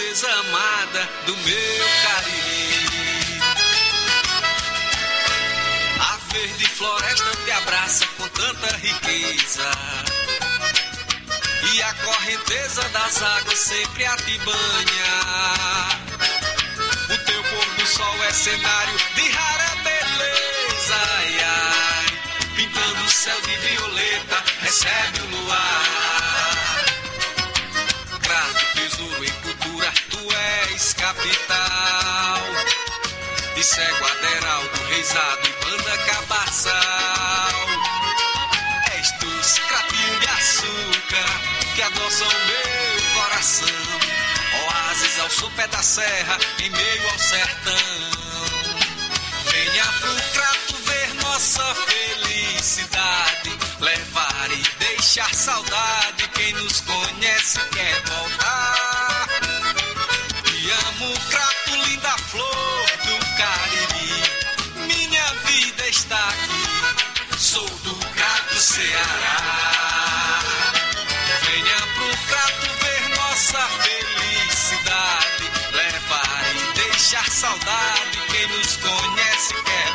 princesa amada do meu Cariri. A verde floresta te abraça com tanta riqueza. E a correnteza das águas sempre a te banha. O teu pôr do sol é cenário de rara beleza. Ai, ai, pintando o céu de violeta, recebe o luar. Capital. Cego Aderaldo, reisado e banda cabaçal. És dos cratinhos de açúcar que adoçam meu coração. Oásis ao sopé da serra, em meio ao sertão. Venha pro crato ver nossa felicidade. Levar e deixar saudade. Quem nos conhece quer voltar. Te amo, crato, linda flor do Cariri. Minha vida está aqui. Sou do crato Ceará. Venha pro crato ver nossa felicidade. Levar e deixar saudade. Quem nos conhece quer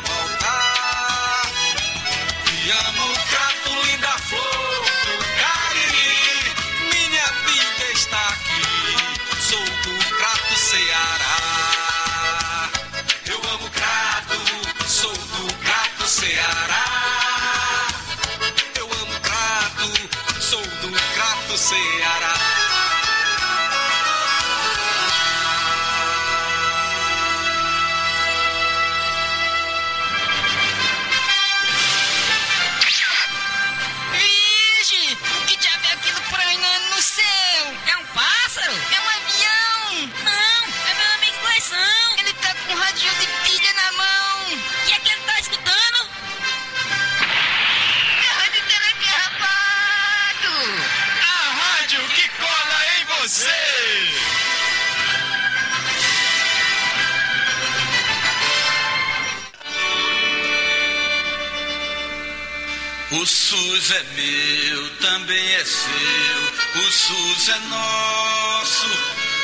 SUS é meu, também é seu. O SUS é nosso.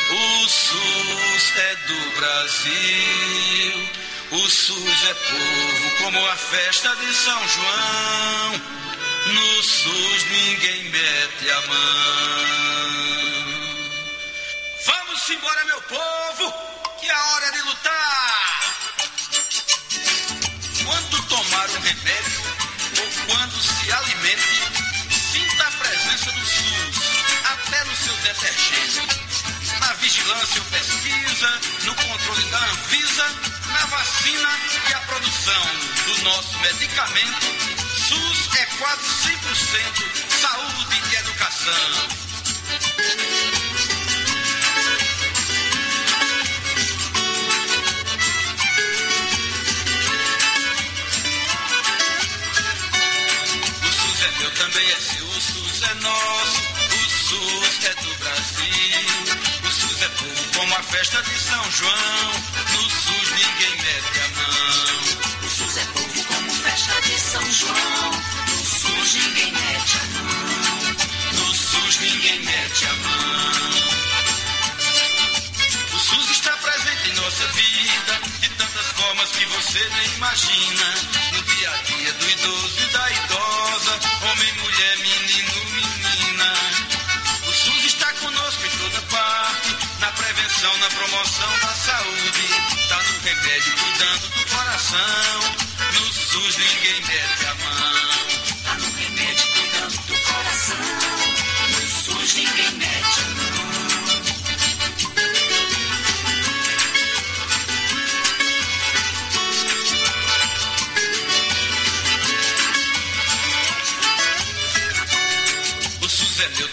O SUS é do Brasil. O SUS é povo, como a festa de São João. No SUS ninguém mete a mão. Vamos embora, meu povo, que é hora de lutar. Quando tomar um remédio ou quando se alimente, sinta a presença do SUS, até no seu detergente. Na vigilância ou pesquisa, no controle da Anvisa, na vacina e a produção do nosso medicamento, SUS é quase 100% saúde e educação. Também é seu, o SUS é nosso, o SUS é do Brasil. O SUS é povo como a festa de São João, no SUS ninguém mete a mão. O SUS é povo como festa de São João. No SUS ninguém mete a mão. No SUS ninguém mete a mão. O SUS está presente em nossa vida de tantas formas que você nem imagina. Dia a dia do idoso e da idosa, homem, mulher, menino, menina. O SUS está conosco em toda parte, na prevenção, na promoção da saúde. Tá no remédio, cuidando do coração. No SUS ninguém mete a mão. Tá no remédio cuidando do coração. No SUS ninguém mete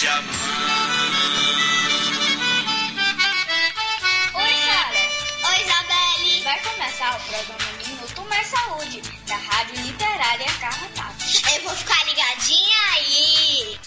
te amando. Oi, Sara. Oi, Isabelle. Vai começar o programa Minuto Mais Saúde, da Rádio Literária Carro Tato. Eu vou ficar ligadinha aí.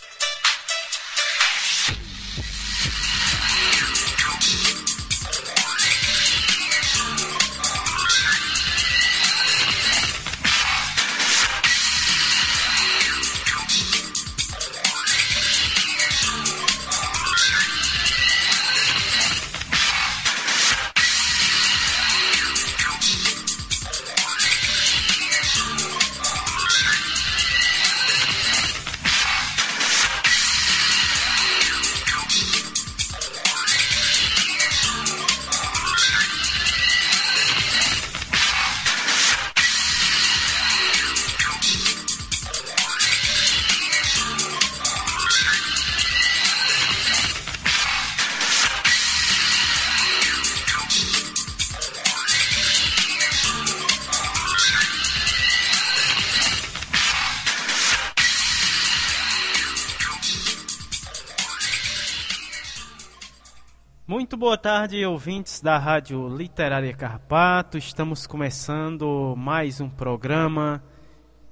Boa tarde, ouvintes da Rádio Literária Carpato. Estamos começando mais um programa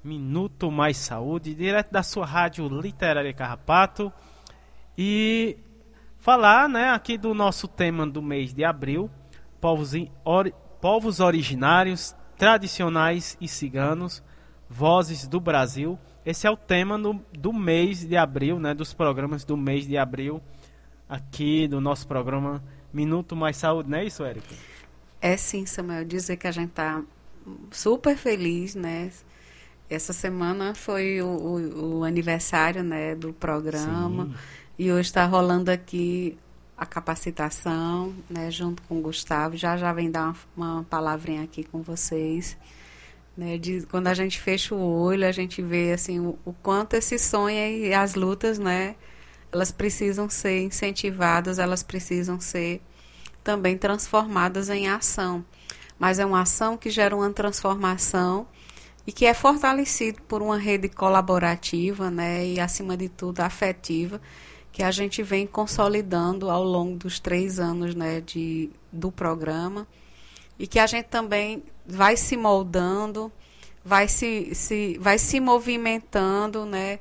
Minuto Mais Saúde, direto da sua Rádio Literária Carpato. E falar né, aqui do nosso tema do mês de abril: povos, or, povos originários, tradicionais e ciganos, vozes do Brasil. Esse é o tema do, do mês de abril, né, dos programas do mês de abril aqui do nosso programa Minuto Mais Saúde, não é isso, Érica? É sim, Samuel. Dizer que a gente está super feliz, né? Essa semana foi o, o, o aniversário né, do programa sim. e hoje está rolando aqui a capacitação, né, junto com o Gustavo. Já já vem dar uma, uma palavrinha aqui com vocês. Né, de, quando a gente fecha o olho, a gente vê assim o, o quanto esse sonho e as lutas, né, elas precisam ser incentivadas, elas precisam ser também transformadas em ação. Mas é uma ação que gera uma transformação e que é fortalecido por uma rede colaborativa, né, e acima de tudo afetiva, que a gente vem consolidando ao longo dos três anos, né, de, do programa e que a gente também vai se moldando, vai se, se vai se movimentando, né,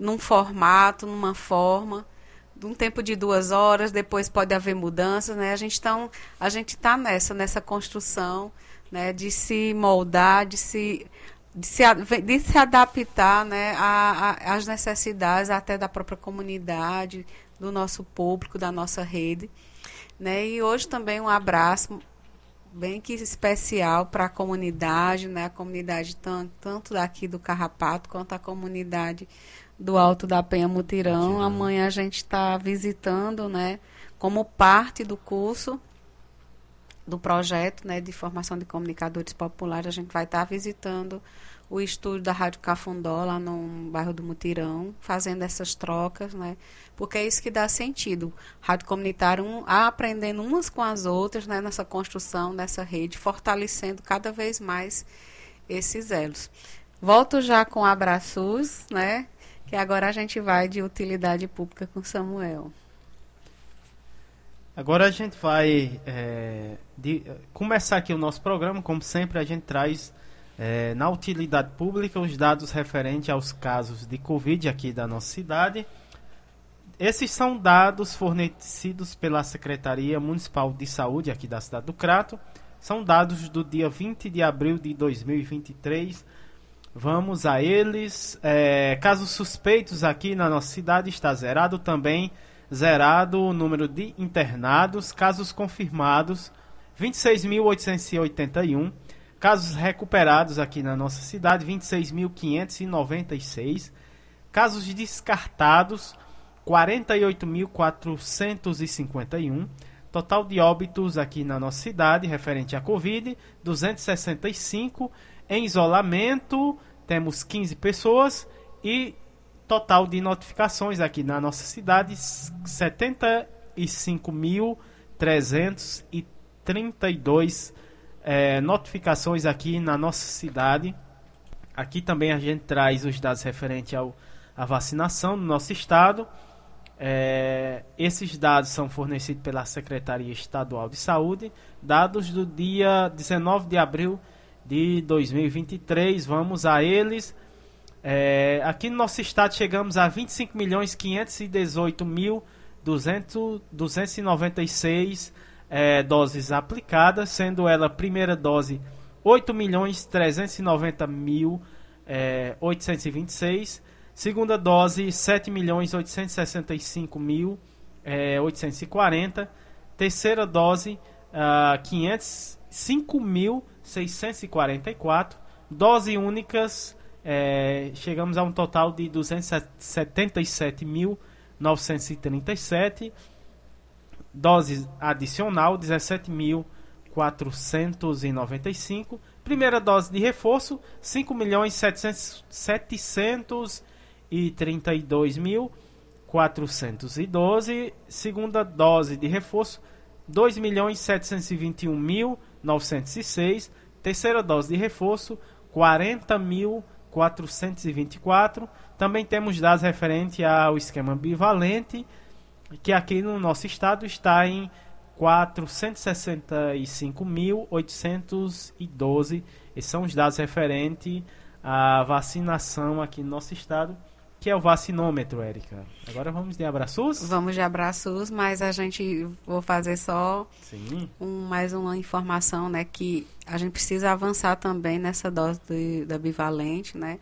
num formato, numa forma, de um tempo de duas horas, depois pode haver mudanças, né? A gente está a gente tá nessa, nessa construção, né? De se moldar, de se de se, de se adaptar né, às necessidades até da própria comunidade, do nosso público, da nossa rede. Né? E hoje também um abraço bem que especial para a comunidade, né? a comunidade tanto, tanto daqui do Carrapato quanto a comunidade do Alto da Penha Mutirão. Mutirão. Amanhã a gente está visitando, né, como parte do curso do projeto né, de formação de comunicadores populares, a gente vai estar tá visitando o estúdio da Rádio Cafundó, lá no bairro do Mutirão, fazendo essas trocas, né? Porque é isso que dá sentido. Rádio comunitária um, aprendendo umas com as outras, né? Nessa construção, nessa rede, fortalecendo cada vez mais esses elos. Volto já com abraços, né? Que agora a gente vai de utilidade pública com Samuel. Agora a gente vai é, de, começar aqui o nosso programa. Como sempre, a gente traz é, na utilidade pública os dados referentes aos casos de Covid aqui da nossa cidade. Esses são dados fornecidos pela Secretaria Municipal de Saúde aqui da cidade do Crato. São dados do dia 20 de abril de 2023 Vamos a eles. É, casos suspeitos aqui na nossa cidade está zerado também. Zerado o número de internados. Casos confirmados 26.881. Casos recuperados aqui na nossa cidade 26.596. Casos descartados 48.451. Total de óbitos aqui na nossa cidade referente à Covid 265 em isolamento, temos 15 pessoas e total de notificações aqui na nossa cidade 75.332 é, notificações aqui na nossa cidade. Aqui também a gente traz os dados referentes ao, à vacinação no nosso estado. É, esses dados são fornecidos pela Secretaria Estadual de Saúde, dados do dia 19 de abril 2023. Vamos a eles. É, aqui no nosso estado chegamos a 25 milhões 518 mil 296 é, doses aplicadas, sendo ela primeira dose 8 milhões 390 mil é, 826, segunda dose 7 milhões 865 mil é, 840, terceira dose uh, 505 mil 644, dose únicas é, chegamos a um total de 277.937 doses adicional 17.495 primeira dose de reforço 5.732.412 segunda dose de reforço 2.721.906 terceira dose de reforço 40.000 424. Também temos dados referentes ao esquema bivalente, que aqui no nosso estado está em 465.812. Esses são os dados referentes à vacinação aqui no nosso estado, que é o vacinômetro, Érica. Agora vamos de abraços? Vamos de abraços, mas a gente vou fazer só Um, mais uma informação, né, que a gente precisa avançar também nessa dose de, da bivalente, né?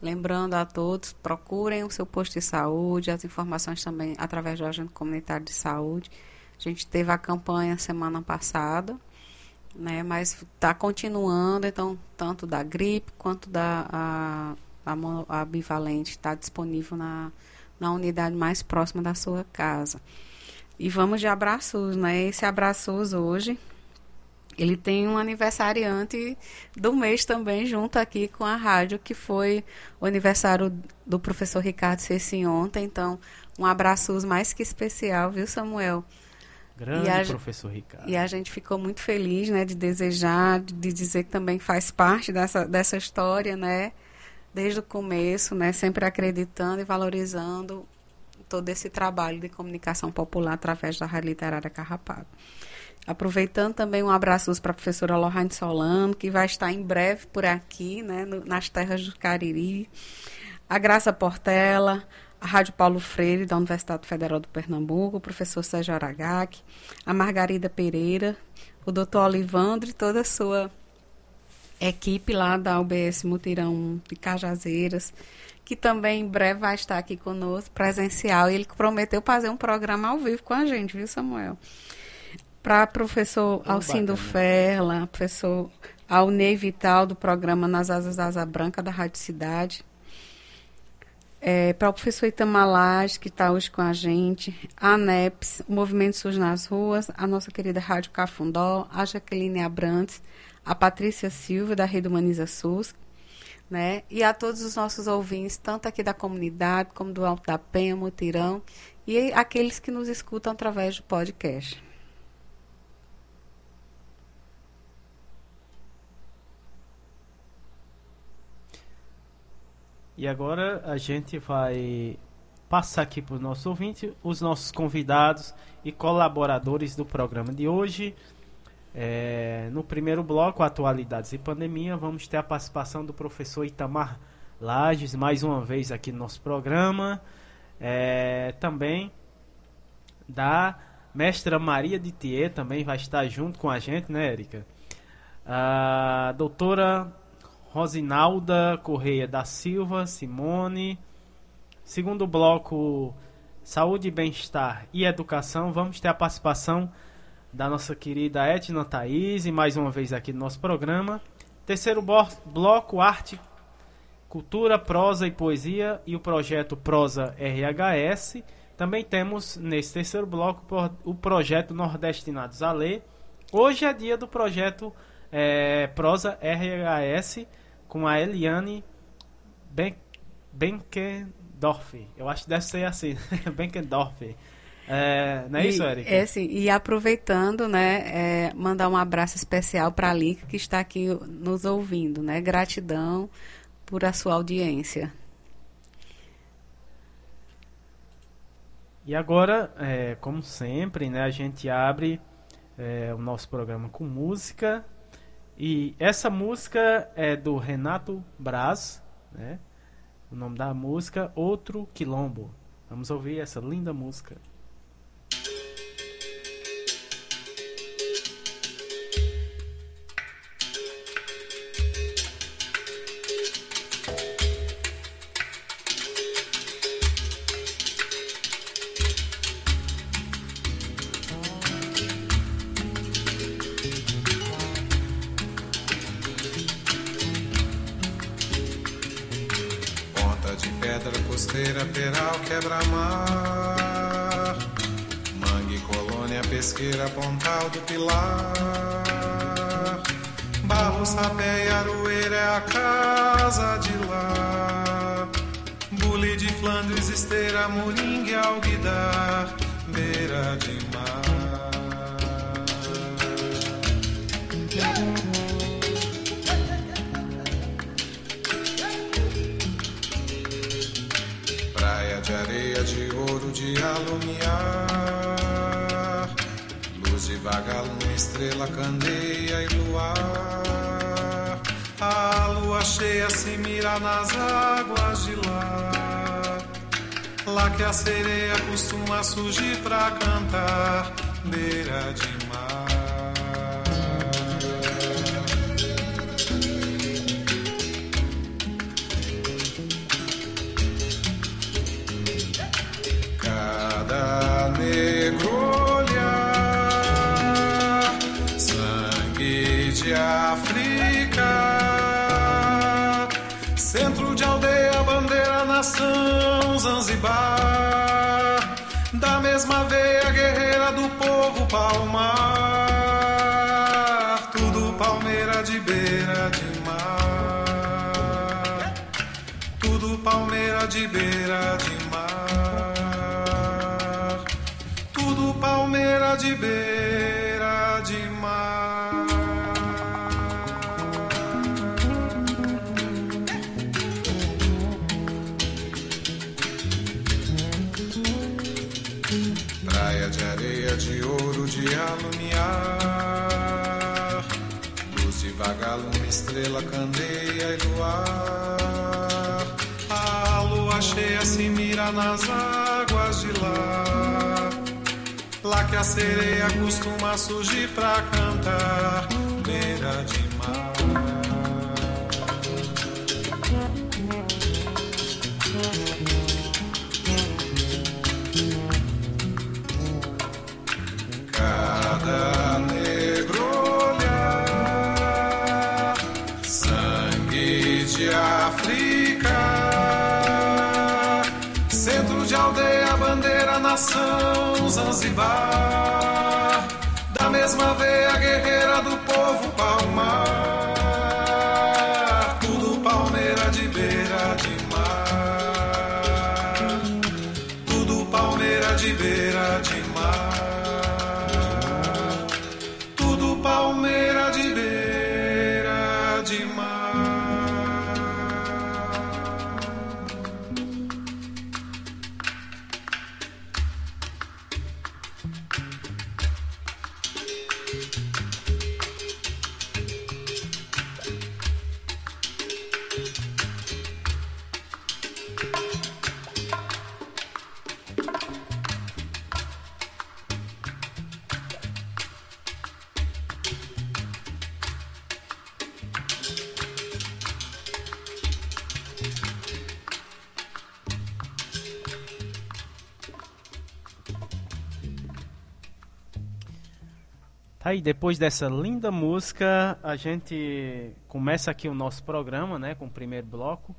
Lembrando a todos, procurem o seu posto de saúde, as informações também através do agente comunitário de saúde. A gente teve a campanha semana passada, né, mas está continuando, então, tanto da gripe quanto da a, a, bivalente está disponível na, na unidade mais próxima da sua casa. E vamos de abraços, né? Esse abraços hoje ele tem um aniversariante do mês também, junto aqui com a rádio, que foi o aniversário do professor Ricardo Ceci ontem. Então, um abraço mais que especial, viu, Samuel? Grande a, professor Ricardo. E a gente ficou muito feliz, né, de desejar, de dizer que também faz parte dessa, dessa história, né, desde o começo, né, sempre acreditando e valorizando todo esse trabalho de comunicação popular através da Rádio Literária Carrapato. Aproveitando também um abraço para a professora Lohane Solano, que vai estar em breve por aqui, né, no, nas terras do Cariri. A Graça Portela, a Rádio Paulo Freire, da Universidade Federal do Pernambuco, o professor Sérgio Aragaki, a Margarida Pereira, o doutor Olivandro e toda a sua equipe lá da UBS Mutirão de Cajazeiras, que também em breve vai estar aqui conosco, presencial. E ele prometeu fazer um programa ao vivo com a gente, viu, Samuel? para professor Alcindo Ferla, professor Alnei Vital, do programa Nas Asas da Asa Branca, da Rádio Cidade. É, para o professor Itamalage, que está hoje com a gente, a ANEPS, o Movimento SUS nas Ruas, a nossa querida Rádio Cafundó, a Jaqueline Abrantes, a Patrícia Silva, da Rede Humaniza SUS, né? E a todos os nossos ouvintes, tanto aqui da comunidade, como do Alto da Penha, Mutirão, e aqueles que nos escutam através do podcast. E agora a gente vai passar aqui para os nossos ouvintes, os nossos convidados e colaboradores do programa de hoje. É, no primeiro bloco, Atualidades e Pandemia, vamos ter a participação do professor Itamar Lages, mais uma vez aqui no nosso programa. É, também da mestra Maria de Thier, também vai estar junto com a gente, né, Érica? A doutora Rosinalda Correia da Silva, Simone. Segundo bloco, Saúde, Bem-Estar e Educação. Vamos ter a participação da nossa querida Etna Thaís, mais uma vez aqui no nosso programa. Terceiro bloco, Arte, Cultura, Prosa e Poesia e o projeto Prosa RHS. Também temos nesse terceiro bloco o projeto Nordestinados a Ler. Hoje é dia do projeto é, Prosa RHS com a Eliane ben Benkendorf. Eu acho que deve ser assim, Benkendorf. É, não é e, isso, Erika? É sim, e aproveitando, né, é, mandar um abraço especial para a Lica que está aqui nos ouvindo, né? Gratidão por a sua audiência. E agora, é, como sempre, né, a gente abre é, o nosso programa com música E essa música é do Renato Braz, né? O nome da música Outro Quilombo. Vamos ouvir essa linda música. Aí depois dessa linda música, a gente começa aqui o nosso programa, né, com o primeiro bloco.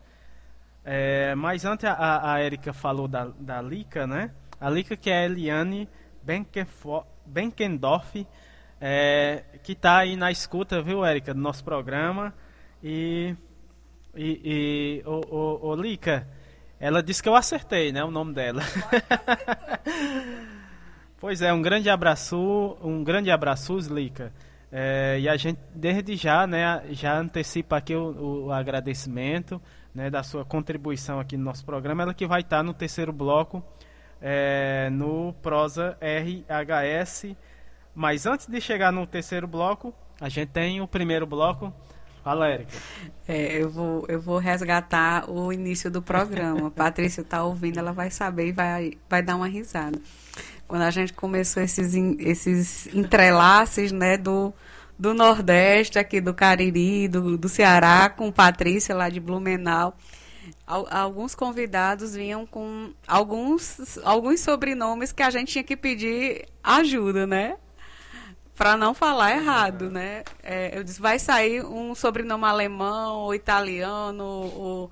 É, mas antes a, a Erika falou da, da Lica, né? A Lica que é a Eliane Benkendorf, é, que está aí na escuta, viu, Erika, do nosso programa. E, e, e o, o, o Lica, ela disse que eu acertei, né, o nome dela. Pois é, um grande abraço, um grande abraço, Slica. É, e a gente desde já, né, já antecipa aqui o, o, agradecimento, né, da sua contribuição aqui no nosso programa. Ela que vai estar no terceiro bloco, é, no Prosa RHS. Mas antes de chegar no terceiro bloco, a gente tem o primeiro bloco. Fala, Érica. É, eu, vou, eu vou resgatar o início do programa. A Patrícia está ouvindo, ela vai saber e vai, vai dar uma risada. Quando a gente começou esses, esses entrelaces né, do, do Nordeste, aqui do Cariri, do, do Ceará, com Patrícia lá de Blumenau alguns convidados vinham com alguns, alguns sobrenomes que a gente tinha que pedir ajuda, né? Para não falar errado, né? É, eu disse, vai sair um sobrenome alemão, ou italiano, ou,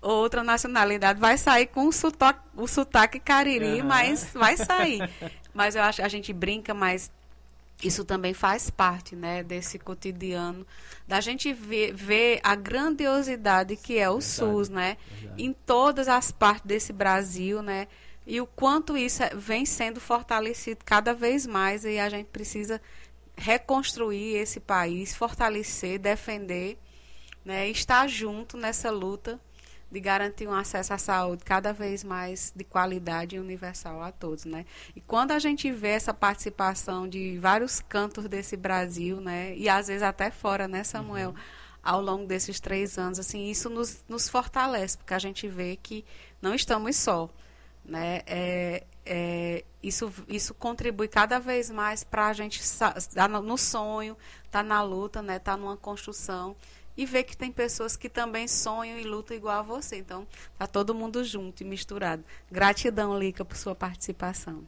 outra nacionalidade, vai sair com o sotaque, o sotaque cariri, uhum. mas vai sair. Mas eu acho que a gente brinca, mas isso também faz parte né, desse cotidiano, da gente ver, ver a grandiosidade que é o verdade, SUS, né? Verdade. Em todas as partes desse Brasil, né? E o quanto isso é, vem sendo fortalecido cada vez mais e a gente precisa reconstruir esse país, fortalecer, defender, né? Estar junto nessa luta de garantir um acesso à saúde cada vez mais de qualidade e universal a todos, né? E quando a gente vê essa participação de vários cantos desse Brasil, né? E às vezes até fora, né, Samuel? Uhum. Ao longo desses três anos, assim, isso nos, nos fortalece, porque a gente vê que não estamos só, né? É, é, isso, isso contribui cada vez mais para a gente estar tá no sonho, estar tá na luta, né? Estar tá numa construção e ver que tem pessoas que também sonham e lutam igual a você. Então, tá todo mundo junto e misturado. Gratidão, Lica, por sua participação.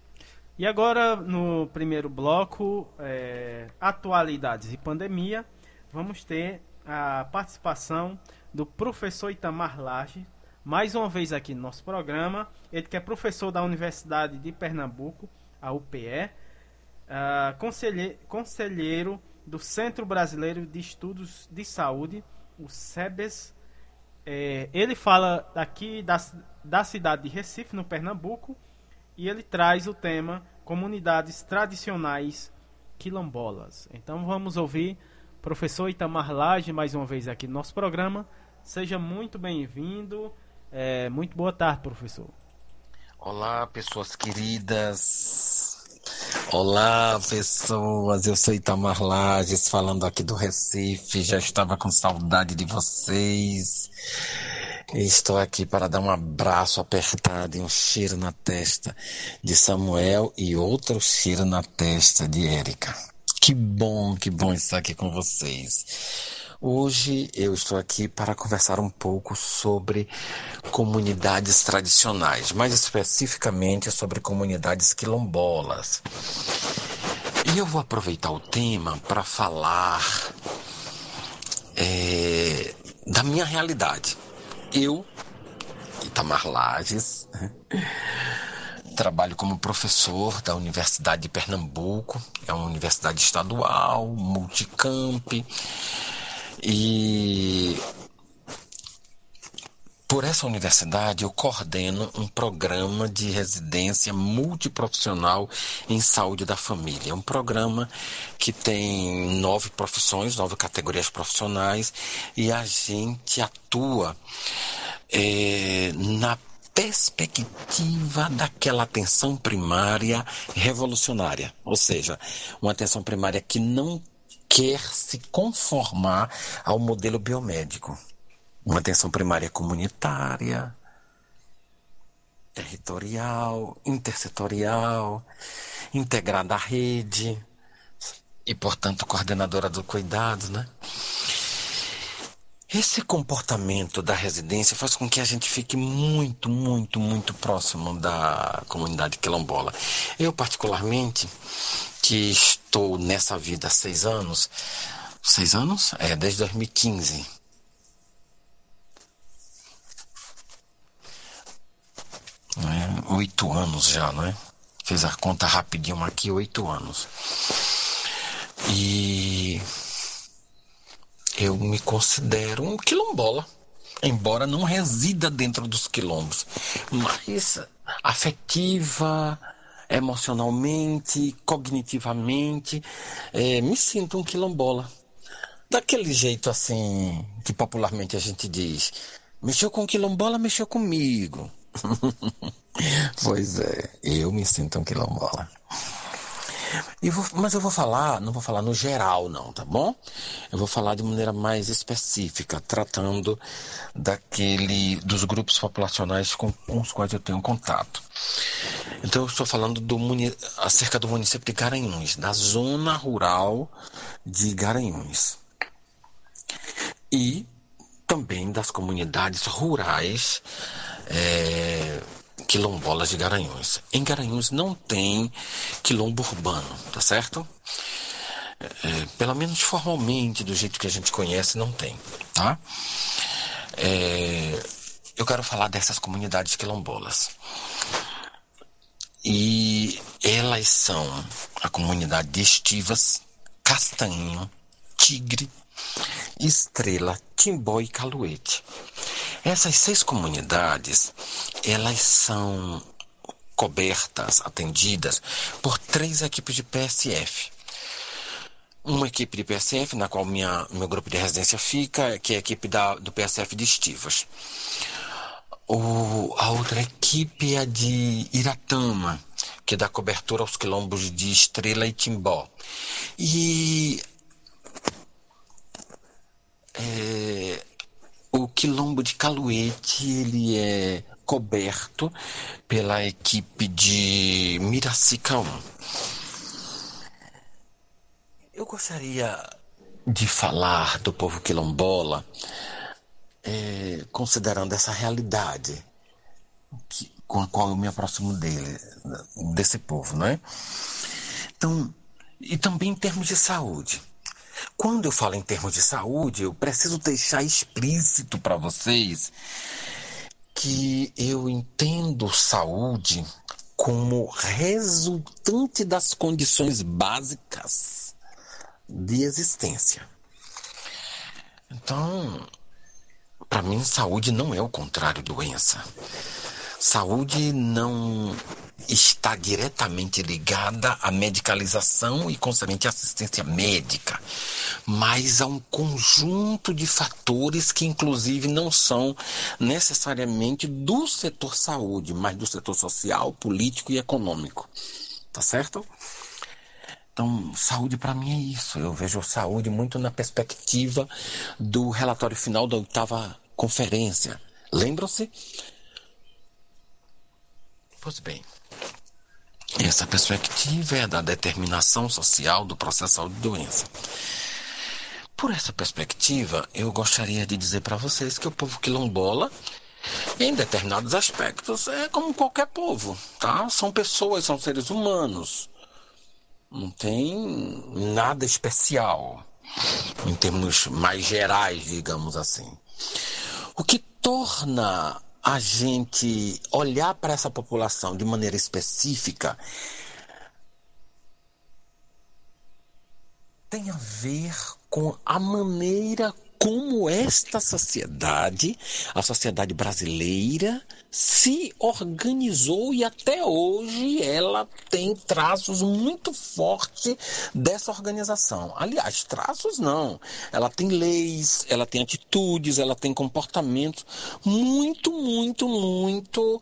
E agora, no primeiro bloco, é, atualidades e pandemia, vamos ter a participação do professor Itamar Lage, mais uma vez aqui no nosso programa. Ele que é professor da Universidade de Pernambuco, a UPE, uh, ah, conselheiro, conselheiro do Centro Brasileiro de Estudos de Saúde, o SEBES. É, ele fala aqui da, da cidade de Recife, no Pernambuco, e ele traz o tema Comunidades Tradicionais Quilombolas. Então vamos ouvir professor Itamar Lage mais uma vez aqui no nosso programa. Seja muito bem-vindo. É, muito boa tarde, professor. Olá, pessoas queridas. Olá, pessoas. Eu sou Itamar Lages, falando aqui do Recife. Já estava com saudade de vocês. Estou aqui para dar um abraço apertado e um cheiro na testa de Samuel e outro cheiro na testa de Érica. Que bom, que bom estar aqui com vocês. Hoje eu estou aqui para conversar um pouco sobre comunidades tradicionais, mais especificamente sobre comunidades quilombolas. E eu vou aproveitar o tema para falar é, da minha realidade. Eu, Itamar Lages, trabalho como professor da Universidade de Pernambuco, é uma universidade estadual, multicamp e por essa universidade eu coordeno um programa de residência multiprofissional em saúde da família. É um programa que tem nove profissões, nove categorias profissionais e a gente atua é, na perspectiva daquela atenção primária revolucionária, ou seja, uma atenção primária que não quer se conformar ao modelo biomédico. Uma atenção primária comunitária, territorial, intersetorial, integrada à rede e, portanto, coordenadora do cuidado, né? Esse comportamento da residência faz com que a gente fique muito, muito, muito próximo da comunidade quilombola. Eu, particularmente, que estou nessa vida há seis anos, seis anos? É, desde 2015. É, oito anos já, não é? Fiz a conta rapidinho aqui, oito anos. E eu me considero um quilombola, embora não resida dentro dos quilombos, mas afetiva, emocionalmente, cognitivamente, é, me sinto um quilombola. Daquele jeito assim, que popularmente a gente diz, mexeu com quilombola, mexeu comigo. pois é, eu me sinto um quilombola. Vou, mas eu vou falar, não vou falar no geral, não, tá bom? Eu vou falar de maneira mais específica, tratando daquele dos grupos populacionais com, com os quais eu tenho contato. Então eu estou falando do, acerca do município de Garanhuns, da zona rural de Garanhuns. E também das comunidades rurais é, quilombolas de Garanhuns. Em Garanhuns não tem quilombo urbano, tá certo? É, pelo menos formalmente, do jeito que a gente conhece, não tem, tá? É, eu quero falar dessas comunidades quilombolas. E elas são a comunidade de Estivas, Castanho, Tigre, Estrela, Timbó e Caluete. Essas seis comunidades, elas são cobertas, atendidas por três equipes de PSF. Uma equipe de PSF, na qual minha, meu grupo de residência fica, que é a equipe da, do PSF de Estivas. O, a outra equipe é a de Iratama, que dá cobertura aos quilombos de Estrela e Timbó. E é, o quilombo de Caluete ele é coberto pela equipe de Miracicão. Eu gostaria de falar do povo quilombola é, considerando essa realidade que, com a qual eu me aproximo dele, desse povo, não é? Então, e também em termos de saúde. Quando eu falo em termos de saúde, eu preciso deixar explícito para vocês que eu entendo saúde como resultante das condições básicas de existência. Então, para mim, saúde não é o contrário de doença. Saúde não está diretamente ligada à medicalização e, consequentemente, à assistência médica, mas a um conjunto de fatores que, inclusive, não são necessariamente do setor saúde, mas do setor social, político e econômico. Tá certo? Então, saúde para mim é isso. Eu vejo saúde muito na perspectiva do relatório final da oitava conferência. Lembram-se? Pois bem, essa perspectiva é da determinação social do processo saúde-doença. Por essa perspectiva, eu gostaria de dizer para vocês que o povo quilombola, em determinados aspectos, é como qualquer povo, tá? São pessoas, são seres humanos. Não tem nada especial, em termos mais gerais, digamos assim. O que torna a gente olhar para essa população de maneira específica tem a ver com a maneira como esta sociedade, a sociedade brasileira, se organizou e até hoje ela tem traços muito fortes dessa organização. Aliás, traços não. Ela tem leis, ela tem atitudes, ela tem comportamentos muito, muito, muito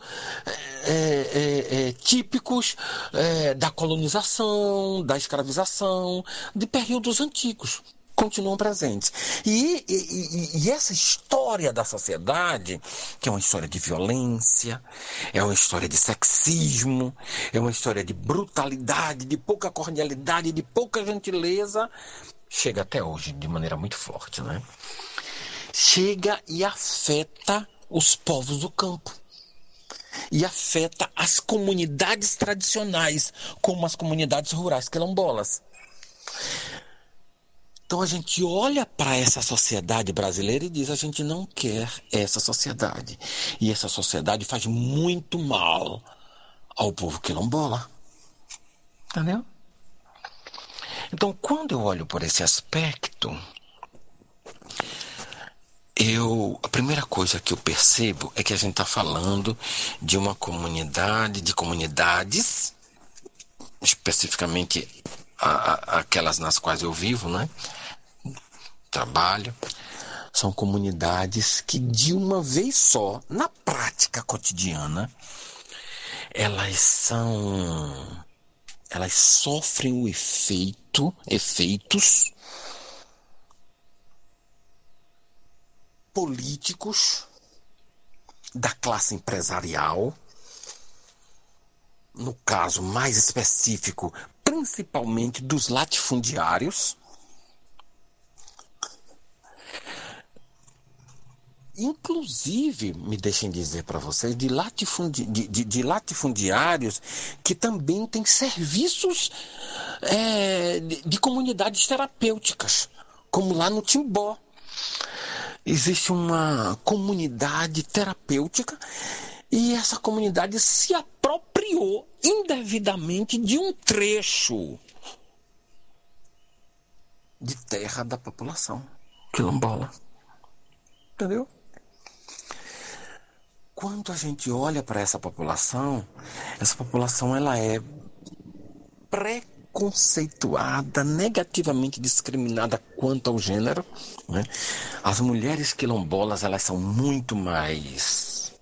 é, é, é, típicos é, da colonização, da escravização, de períodos antigos continuam presentes. E, e, e, essa história da sociedade, que é uma história de violência, é uma história de sexismo, é uma história de brutalidade, de pouca cordialidade, de pouca gentileza, chega até hoje de maneira muito forte, né? Chega e afeta os povos do campo e afeta as comunidades tradicionais, como as comunidades rurais quilombolas. Então a gente olha para essa sociedade brasileira e diz: a gente não quer essa sociedade. E essa sociedade faz muito mal ao povo quilombola. Entendeu? Então, quando eu olho por esse aspecto, eu a primeira coisa que eu percebo é que a gente está falando de uma comunidade, de comunidades, especificamente a, a, aquelas nas quais eu vivo, né? Trabalho, são comunidades que de uma vez só, na prática cotidiana, elas são elas sofrem o efeito, efeitos políticos da classe empresarial, no caso mais específico, principalmente dos latifundiários, inclusive, me deixem dizer para vocês, de, latifundi, de, de, de, latifundiários que também têm serviços é, de, de, comunidades terapêuticas, como lá no Timbó. Existe uma comunidade terapêutica e essa comunidade se apropriou indevidamente de um trecho de terra da população quilombola. Entendeu? Quando a gente olha para essa população, essa população ela é preconceituada, negativamente discriminada quanto ao gênero. Né? As mulheres quilombolas elas são muito mais,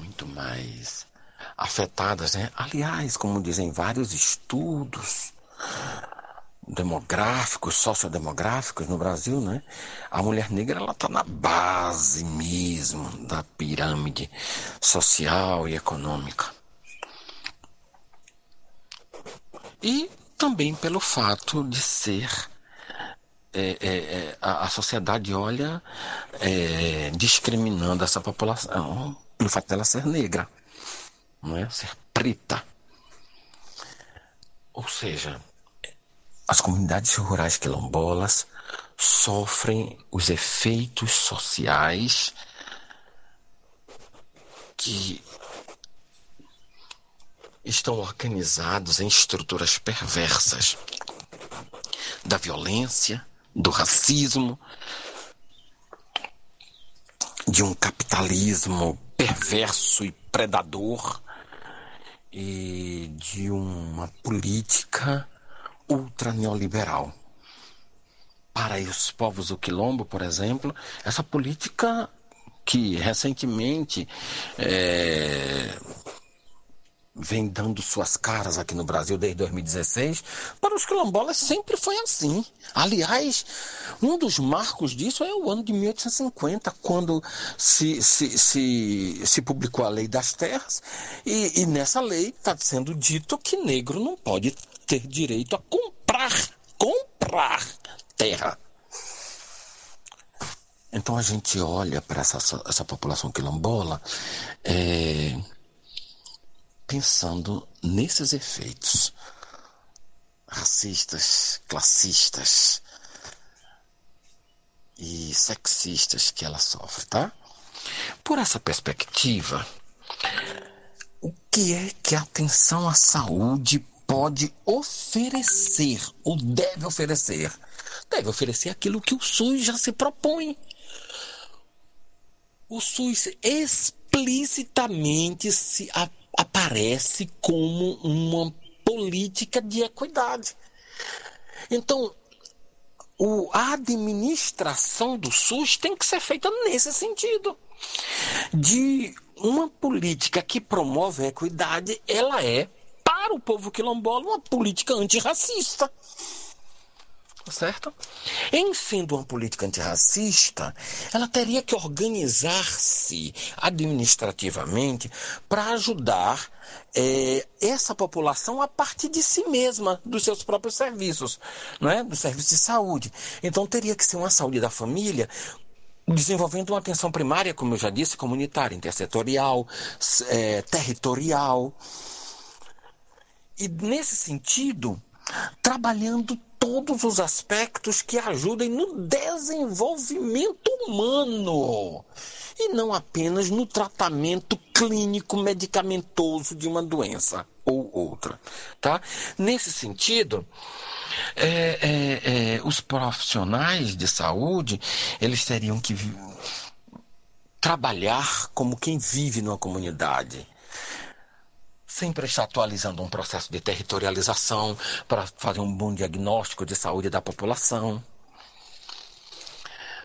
muito mais afetadas, né? Aliás, como dizem vários estudos, demográficos, sociodemográficos no Brasil, né? A mulher negra ela está na base mesmo da pirâmide social e econômica. E também pelo fato de ser é, é, é a, a, sociedade olha é, discriminando essa população pelo fato dela ser negra, não é? Ser preta. Ou seja, as comunidades rurais quilombolas sofrem os efeitos sociais que estão organizados em estruturas perversas da violência, do racismo, de um capitalismo perverso e predador e de uma política ultra neoliberal. Para os povos do Quilombo, por exemplo, essa política que recentemente é, vem dando suas caras aqui no Brasil desde 2016, para os quilombolas sempre foi assim. Aliás, um dos marcos disso é o ano de 1850, quando se, se, se, se publicou a Lei das Terras, e, e nessa lei está sendo dito que negro não pode ter direito a comprar, comprar terra. Então a gente olha para essa, essa população quilombola é, pensando nesses efeitos racistas, classistas e sexistas que ela sofre, tá? Por essa perspectiva, o que é que a atenção à saúde pode oferecer, ou deve oferecer? Deve oferecer aquilo que o SUS já se propõe. O SUS explicitamente se a, aparece como uma política de equidade. Então, o, a administração do SUS tem que ser feita nesse sentido. De uma política que promove a equidade, ela é para o povo quilombola uma política antirracista. Certo? Em sendo uma política antirracista, ela teria que organizar-se administrativamente para ajudar é, essa população a partir de si mesma, dos seus próprios serviços, não é? dos serviços de saúde. Então teria que ser uma saúde da família desenvolvendo uma atenção primária, como eu já disse, comunitária, intersetorial, é, territorial. E nesse sentido, trabalhando todos os aspectos que ajudem no desenvolvimento humano e não apenas no tratamento clínico medicamentoso de uma doença ou outra, tá? Nesse sentido, é, é, é, os profissionais de saúde eles teriam que trabalhar como quem vive numa comunidade sempre está atualizando um processo de territorialização para fazer um bom diagnóstico de saúde da população.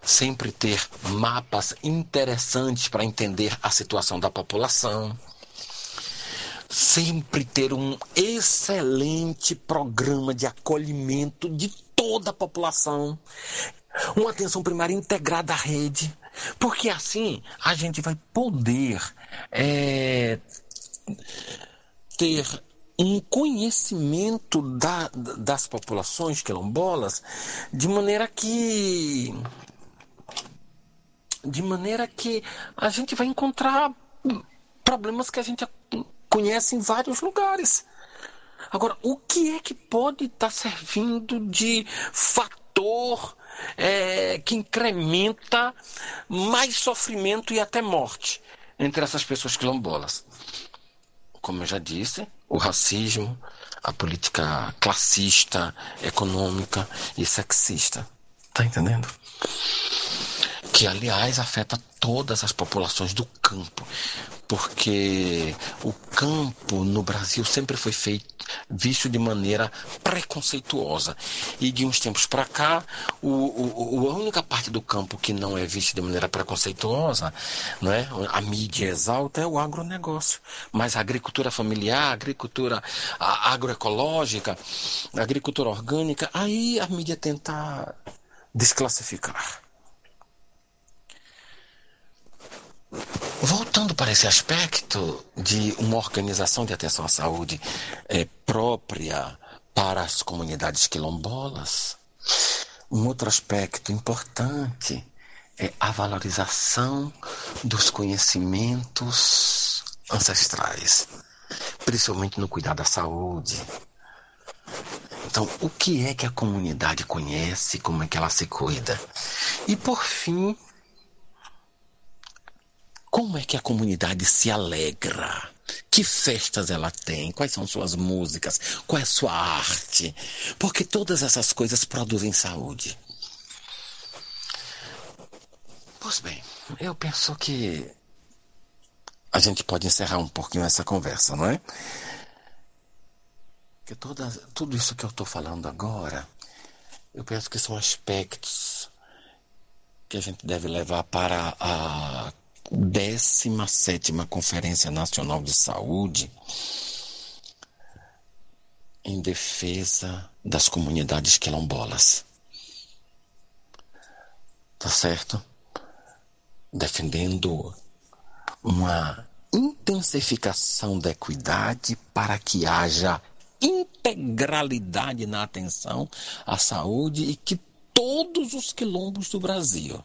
Sempre ter mapas interessantes para entender a situação da população. sempre ter um excelente programa de acolhimento de toda a população, uma atenção primária integrada à rede, porque assim a gente vai poder é, ter um conhecimento da, das populações quilombolas de maneira que de maneira que a gente vai encontrar problemas que a gente conhece em vários lugares. Agora, o que é que pode estar servindo de fator é, que incrementa mais sofrimento e até morte entre essas pessoas quilombolas? Como eu já disse, o racismo, a política classista, econômica e sexista. Tá entendendo? Que, aliás, afeta todas as populações do campo porque o campo no Brasil sempre foi feito visto de maneira preconceituosa. E de uns tempos para cá o, o, a única parte do campo que não é vista de maneira preconceituosa não é? A mídia exalta é o agronegócio. Mas a agricultura familiar a agricultura agroecológica a agricultura orgânica aí a mídia tenta desclassificar Voltando para esse aspecto de uma organização de atenção à saúde é, própria para as comunidades quilombolas, um outro aspecto importante é a valorização dos conhecimentos ancestrais, principalmente no cuidado da saúde. Então, o que é que a comunidade conhece, como é que ela se cuida? E por fim, como é que a comunidade se alegra? Que festas ela tem? Quais são suas músicas? Qual é a sua arte? Porque todas essas coisas produzem saúde. Pois bem, eu penso que a gente pode encerrar um pouquinho essa conversa, não é? Que toda, tudo isso que eu estou falando agora, eu penso que são aspectos que a gente deve levar para a 17 Conferência Nacional de Saúde em defesa das comunidades quilombolas. Tá certo? Defendendo uma intensificação da equidade para que haja integralidade na atenção à saúde e que todos os quilombos do Brasil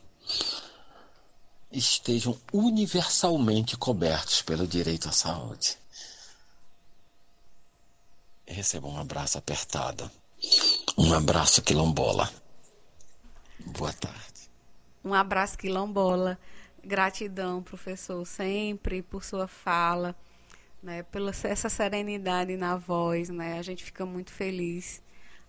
estejam universalmente cobertos pelo direito à saúde. Receba um abraço apertado. Um abraço quilombola. Boa tarde. Um abraço quilombola. Gratidão, professor, sempre por sua fala, né, pela essa serenidade na voz, né? A gente fica muito feliz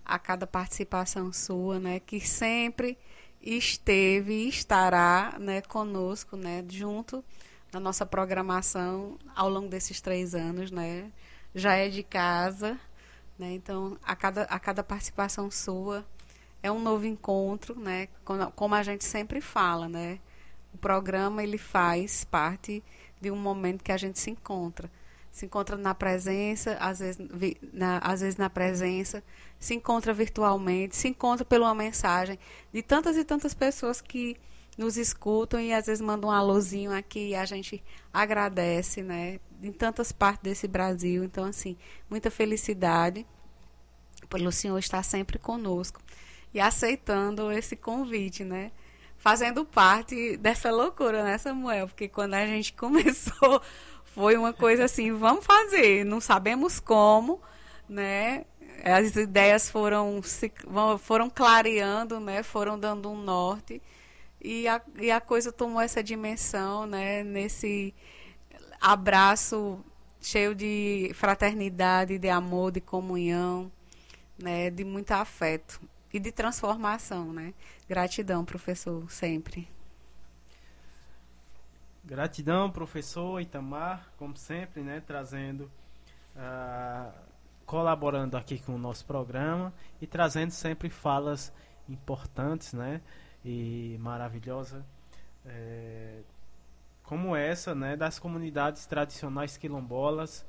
a cada participação sua, né, que sempre esteve e estará né, conosco, né, junto na nossa programação ao longo desses três anos, né? Já é de casa, né? Então, a cada, a cada participação sua é um novo encontro, né? Como a gente sempre fala, né? O programa ele faz parte de um momento que a gente se encontra se encontra na presença, às vezes, na, às vezes na presença, se encontra virtualmente, se encontra pela uma mensagem de tantas e tantas pessoas que nos escutam e às vezes mandam um alôzinho aqui e a gente agradece, né? Em tantas partes desse Brasil. Então, assim, muita felicidade pelo senhor estar sempre conosco e aceitando esse convite, né? Fazendo parte dessa loucura, né, Samuel? Porque quando a gente começou foi uma coisa assim, vamos fazer, não sabemos como, né? As ideias foram foram clareando, né? Foram dando um norte e a, e a coisa tomou essa dimensão, né? Nesse abraço cheio de fraternidade, de amor, de comunhão, né? De muito afeto e de transformação, né? Gratidão, professor, sempre. Gratidão, professor Itamar, como sempre, né, trazendo, uh, colaborando aqui com o nosso programa e trazendo sempre falas importantes, né, e maravilhosas, é, como essa, né, das comunidades tradicionais quilombolas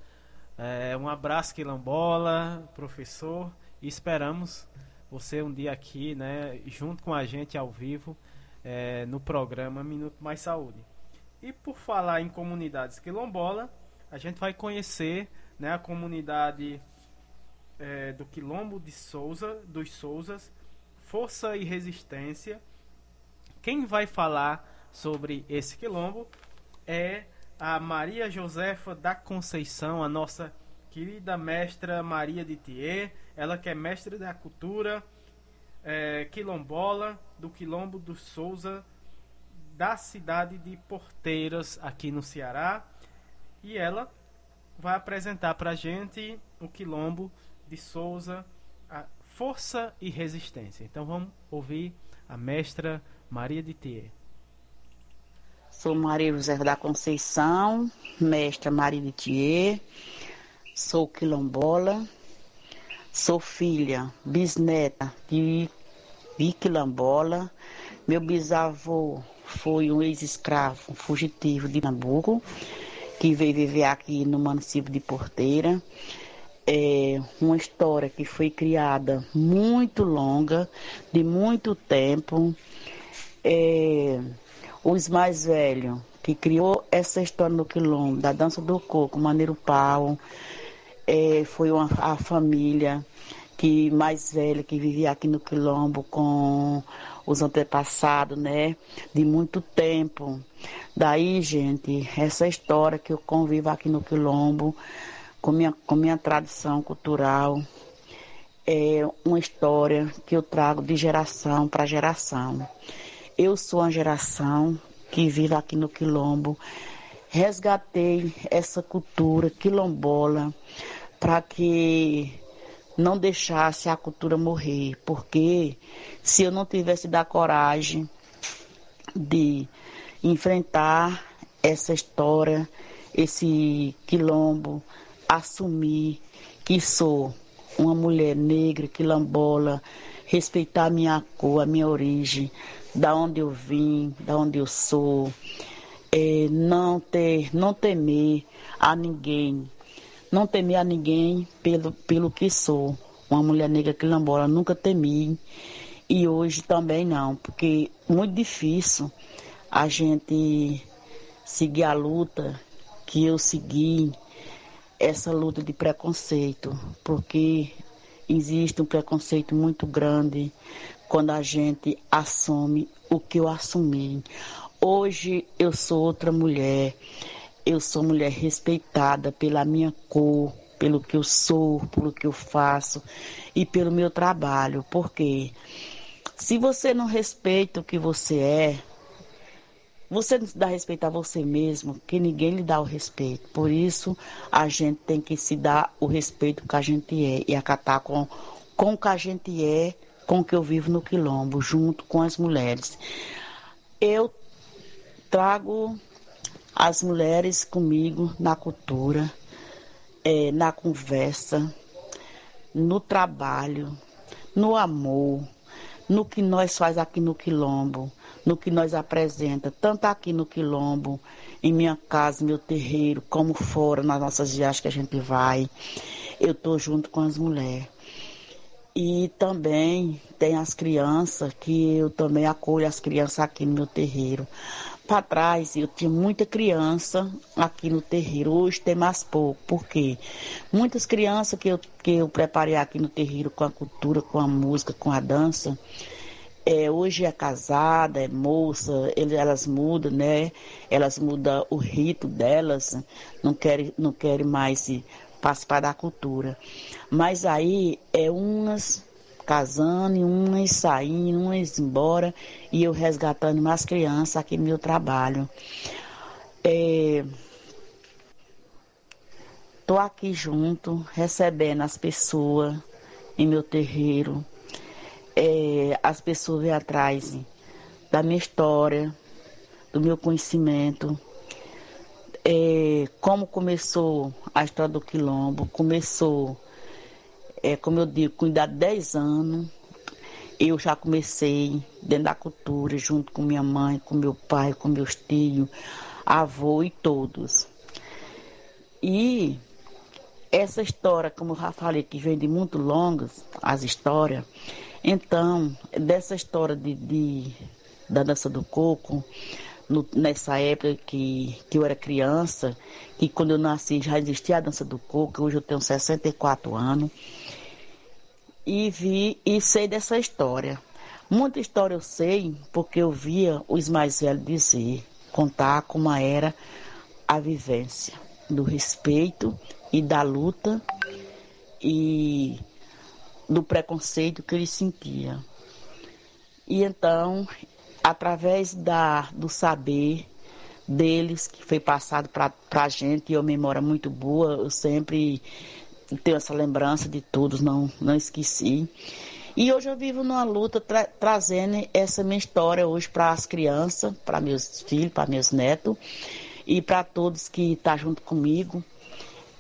É, um abraço, Quilombola, professor, e esperamos você um dia aqui, né, junto com a gente ao vivo, é, no programa Minuto Mais Saúde. E por falar em comunidades quilombola, a gente vai conhecer né, a comunidade é, do Quilombo de Souza, dos Souzas, Força e Resistência. Quem vai falar sobre esse quilombo é a Maria Josefa da Conceição, a nossa querida mestra Maria de Thier, ela que é mestre da cultura é, quilombola do Quilombo do Souza, da cidade de Porteiras, aqui no Ceará. E ela vai apresentar para a gente o Quilombo de Souza, a força e resistência. Então vamos ouvir a mestra Maria de Thier. Sou Maria José da Conceição, mestra Maria de Thier, sou quilombola, sou filha, bisneta de, de quilombola. Meu bisavô foi um ex-escravo fugitivo de Nabuco, que veio viver aqui no município de Porteira. É uma história que foi criada muito longa, de muito tempo. É, os mais velhos, que criou essa história no quilombo, da dança do coco, Maneiro Pau, é, foi uma, a família que mais velha que vivia aqui no quilombo com os antepassados, né, de muito tempo. Daí, gente, essa história que eu convivo aqui no quilombo com minha, com minha tradição cultural é uma história que eu trago de geração para geração. Eu sou uma geração que vive aqui no Quilombo. Resgatei essa cultura quilombola para que não deixasse a cultura morrer, porque se eu não tivesse da coragem de enfrentar essa história, esse quilombo, assumir que sou uma mulher negra, quilombola, respeitar a minha cor, a minha origem, da onde eu vim, da onde eu sou, é, não ter, não temer a ninguém, não temer a ninguém pelo, pelo que sou. Uma mulher negra quilombola, nunca temi e hoje também não, porque muito difícil a gente seguir a luta que eu segui, essa luta de preconceito, porque existe um preconceito muito grande quando a gente assume o que eu assumi. Hoje eu sou outra mulher. Eu sou mulher respeitada pela minha cor, pelo que eu sou, pelo que eu faço e pelo meu trabalho. Porque se você não respeita o que você é, você não dá respeito a você mesmo, que ninguém lhe dá o respeito. Por isso, a gente tem que se dar o respeito que a gente é e acatar com, com o que a gente é com que eu vivo no Quilombo, junto com as mulheres. Eu trago as mulheres comigo na cultura, é, na conversa, no trabalho, no amor, no que nós faz aqui no Quilombo, no que nós apresenta, tanto aqui no Quilombo, em minha casa, meu terreiro, como fora, nas nossas viagens que a gente vai. Eu estou junto com as mulheres. E também tem as crianças, que eu também acolho as crianças aqui no meu terreiro. Para trás eu tinha muita criança aqui no terreiro, hoje tem mais pouco, porque muitas crianças que eu, que eu preparei aqui no terreiro com a cultura, com a música, com a dança, é, hoje é casada, é moça, elas mudam, né? Elas mudam o rito delas, não querem, não querem mais participar da cultura. Mas aí é umas casando, umas saindo, umas embora, e eu resgatando mais crianças aqui no meu trabalho. É, tô aqui junto, recebendo as pessoas em meu terreiro. É, as pessoas vêm atrás da minha história, do meu conhecimento, é, como começou a história do quilombo, começou, é, como eu digo, com idade de 10 anos, eu já comecei dentro da cultura, junto com minha mãe, com meu pai, com meus tios, avô e todos. E essa história, como eu já falei, que vem de muito longas, as histórias, então, dessa história de, de da dança do coco, no, nessa época que, que eu era criança, que quando eu nasci já existia a dança do coco, hoje eu tenho 64 anos, e vi e sei dessa história. Muita história eu sei porque eu via os mais velhos dizer, contar como era a vivência do respeito e da luta e do preconceito que ele sentia. E então, através da, do saber deles, que foi passado para a gente, e eu memória muito boa, eu sempre tenho essa lembrança de todos, não, não esqueci. E hoje eu vivo numa luta tra trazendo essa minha história hoje para as crianças, para meus filhos, para meus netos e para todos que estão tá junto comigo,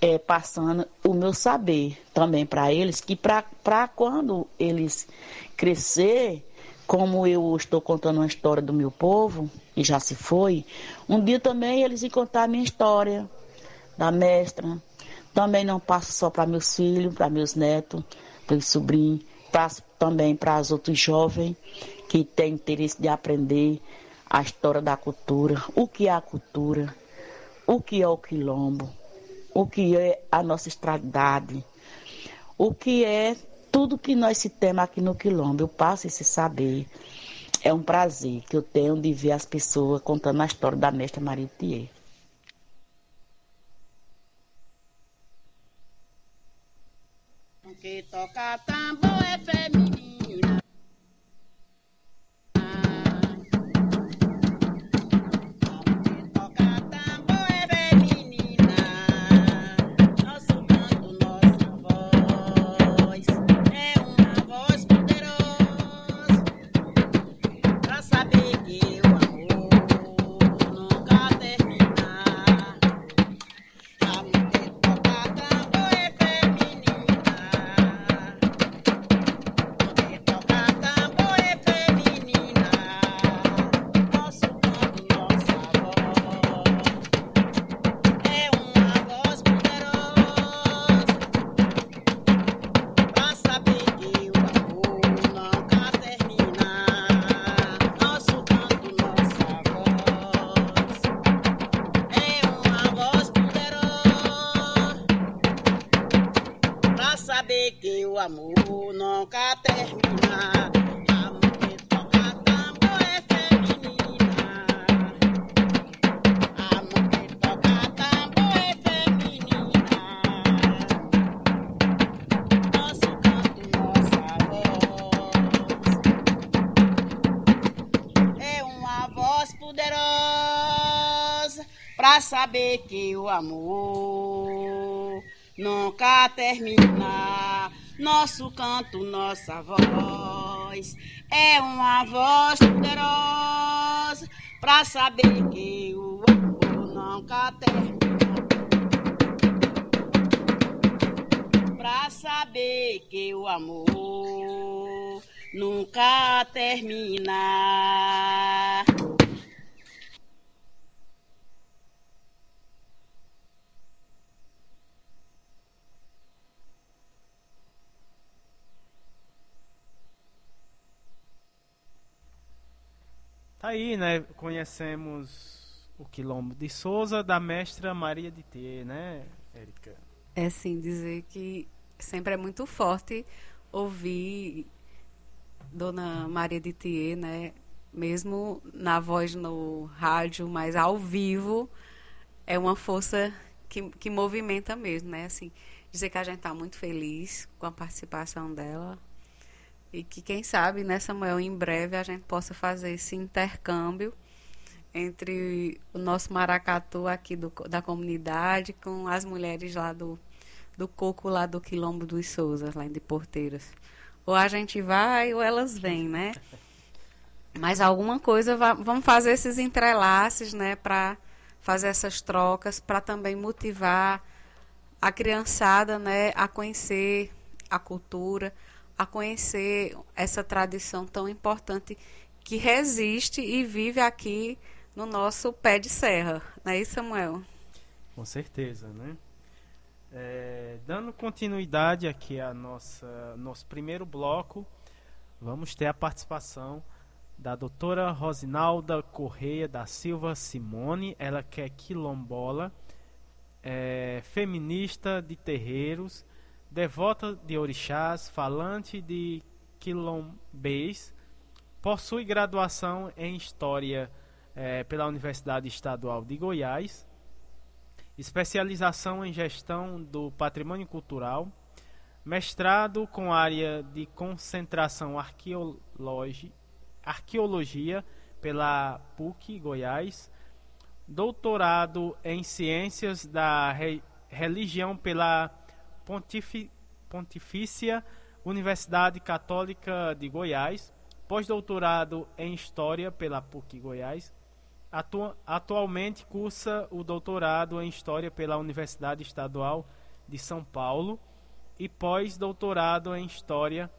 é, passando o meu saber também para eles, que para quando eles crescer, como eu estou contando uma história do meu povo, e já se foi, um dia também eles iam contar a minha história da mestra. Também não passo só para meus filhos, para meus netos, para meus sobrinhos, passo também para os outros jovens que têm interesse de aprender a história da cultura, o que é a cultura, o que é o quilombo, o que é a nossa estradade, o que é tudo que nós temos aqui no Quilombo. Eu passo esse saber. É um prazer que eu tenho de ver as pessoas contando a história da mestra Maria Thier. Que toca tambor é feminina. Saber que o amor nunca termina. Nosso canto, nossa voz é uma voz poderosa pra saber que o amor nunca termina. Pra saber que o amor nunca termina. Tá aí, né? Conhecemos o Quilombo de Souza da mestra Maria de T, né, Érica? É sim, dizer que sempre é muito forte ouvir Dona Maria de Thier, né? Mesmo na voz no rádio, mas ao vivo é uma força que, que movimenta mesmo, né? Assim, dizer que a gente está muito feliz com a participação dela, e que, quem sabe, né, Samuel, em breve a gente possa fazer esse intercâmbio entre o nosso maracatu aqui do, da comunidade com as mulheres lá do, do coco lá do Quilombo dos Souzas, lá de Porteiras. Ou a gente vai ou elas vêm, né? Mas alguma coisa, vamos fazer esses entrelaces, né, para fazer essas trocas, para também motivar a criançada, né, a conhecer a cultura, a conhecer essa tradição tão importante que resiste e vive aqui no nosso pé de serra. Não é isso, Samuel? Com certeza, né? É, dando continuidade aqui a nossa nosso primeiro bloco, vamos ter a participação da doutora Rosinalda Correia da Silva Simone, ela que é quilombola, é, feminista de terreiros, devota de orixás, falante de quilombês, possui graduação em História é, pela Universidade Estadual de Goiás, especialização em Gestão do Patrimônio Cultural, mestrado com área de concentração arqueológica Arqueologia pela PUC Goiás, doutorado em Ciências da Re Religião pela Pontif Pontifícia Universidade Católica de Goiás, pós-doutorado em História pela PUC Goiás. Atu atualmente cursa o doutorado em História pela Universidade Estadual de São Paulo e pós-doutorado em História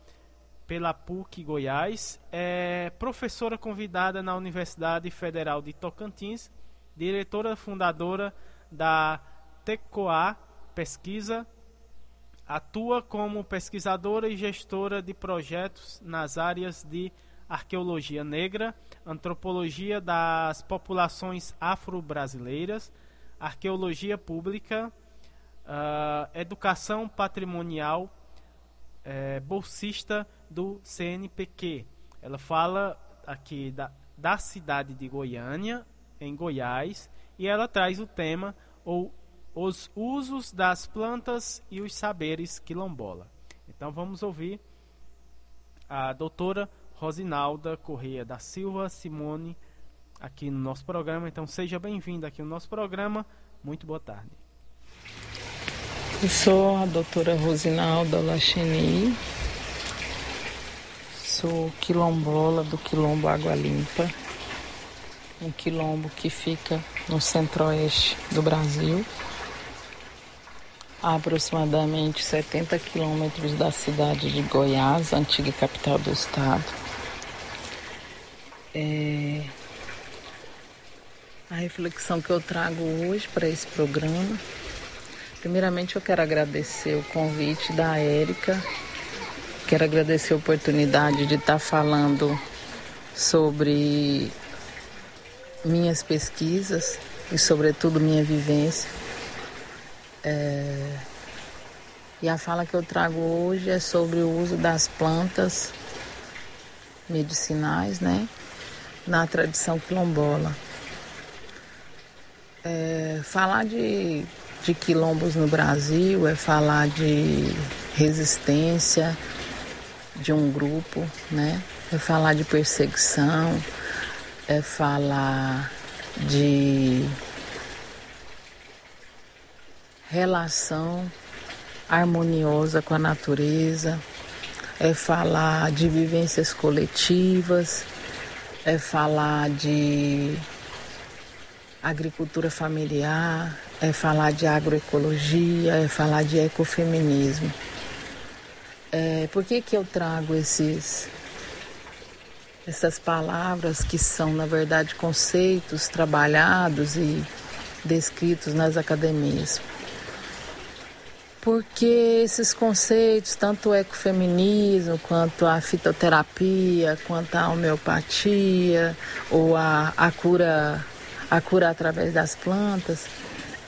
pela PUC Goiás, é professora convidada na Universidade Federal de Tocantins, diretora fundadora da TECOA Pesquisa, atua como pesquisadora e gestora de projetos nas áreas de arqueologia negra, antropologia das populações afro-brasileiras, arqueologia pública, uh, educação patrimonial, é, bolsista do CNPq. Ela fala aqui da, da cidade de Goiânia, em Goiás, e ela traz o tema ou os usos das plantas e os saberes quilombola. Então vamos ouvir a doutora Rosinalda Correia da Silva Simone aqui no nosso programa. Então seja bem-vinda aqui no nosso programa. Muito boa tarde. Eu sou a doutora Rosinalda Lacheni, sou quilombola do Quilombo Água Limpa, um quilombo que fica no centro-oeste do Brasil, a aproximadamente 70 quilômetros da cidade de Goiás, antiga capital do estado. É... A reflexão que eu trago hoje para esse programa Primeiramente eu quero agradecer o convite da Érica, quero agradecer a oportunidade de estar falando sobre minhas pesquisas e sobretudo minha vivência. É... E a fala que eu trago hoje é sobre o uso das plantas medicinais, né, na tradição quilombola. É... Falar de de quilombos no Brasil, é falar de resistência de um grupo, né? É falar de perseguição, é falar de relação harmoniosa com a natureza, é falar de vivências coletivas, é falar de agricultura familiar, é falar de agroecologia, é falar de ecofeminismo. É, por que, que eu trago esses, essas palavras que são, na verdade, conceitos trabalhados e descritos nas academias? Porque esses conceitos, tanto o ecofeminismo, quanto a fitoterapia, quanto a homeopatia, ou a, a cura a cura através das plantas,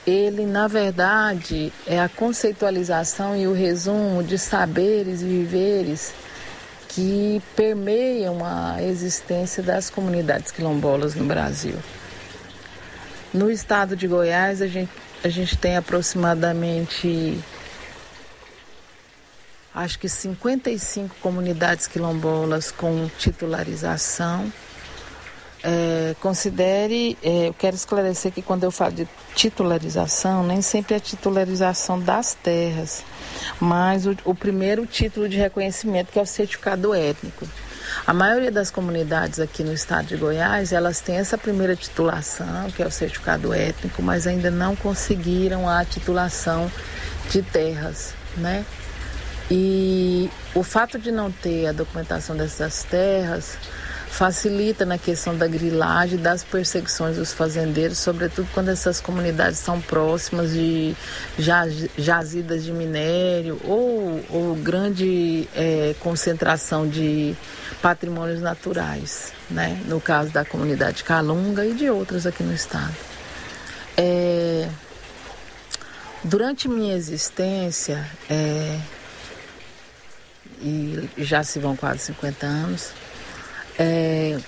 ele, na verdade, é a conceitualização e o resumo de saberes e viveres que permeiam a existência das comunidades quilombolas no Brasil. No estado de Goiás, a gente, a gente tem aproximadamente, acho que 55 comunidades quilombolas com titularização é, considere, é, eu quero esclarecer que quando eu falo de titularização, nem sempre é titularização das terras, mas o, o primeiro título de reconhecimento, que é o certificado étnico. A maioria das comunidades aqui no estado de Goiás, elas têm essa primeira titulação, que é o certificado étnico, mas ainda não conseguiram a titulação de terras, né? E o fato de não ter a documentação dessas terras facilita na questão da grilagem, das perseguições dos fazendeiros, sobretudo quando essas comunidades são próximas de jazidas de minério ou, ou grande é, concentração de patrimônios naturais, né? no caso da comunidade Calunga e de outras aqui no estado. É, durante minha existência, é, e já se vão quase 50 anos, é,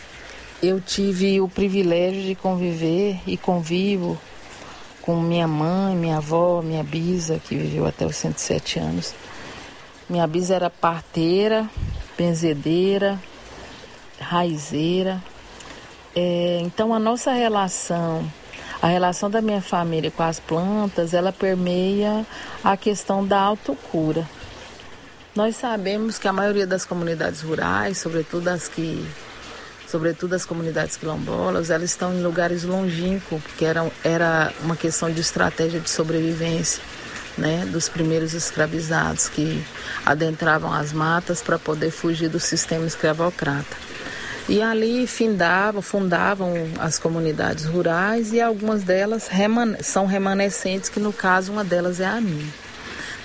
eu tive o privilégio de conviver e convivo com minha mãe, minha avó, minha bisa, que viveu até os 107 anos. Minha bisa era parteira, benzedeira, raizeira. É, então a nossa relação, a relação da minha família com as plantas, ela permeia a questão da autocura. Nós sabemos que a maioria das comunidades rurais, sobretudo as que sobretudo as comunidades quilombolas, elas estão em lugares longínquos, porque era, era uma questão de estratégia de sobrevivência, né, dos primeiros escravizados que adentravam as matas para poder fugir do sistema escravocrata. E ali findavam, fundavam as comunidades rurais e algumas delas são remanescentes, que no caso uma delas é a minha.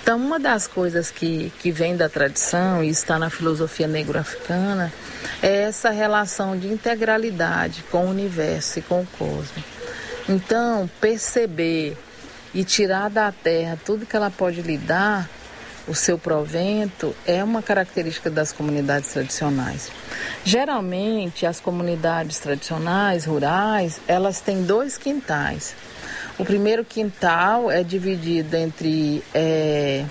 Então, uma das coisas que, que vem da tradição e está na filosofia negro-africana é essa relação de integralidade com o universo e com o cosmos. Então, perceber e tirar da terra tudo que ela pode lhe dar, o seu provento, é uma característica das comunidades tradicionais. Geralmente, as comunidades tradicionais, rurais, elas têm dois quintais. O primeiro quintal é dividido entre é,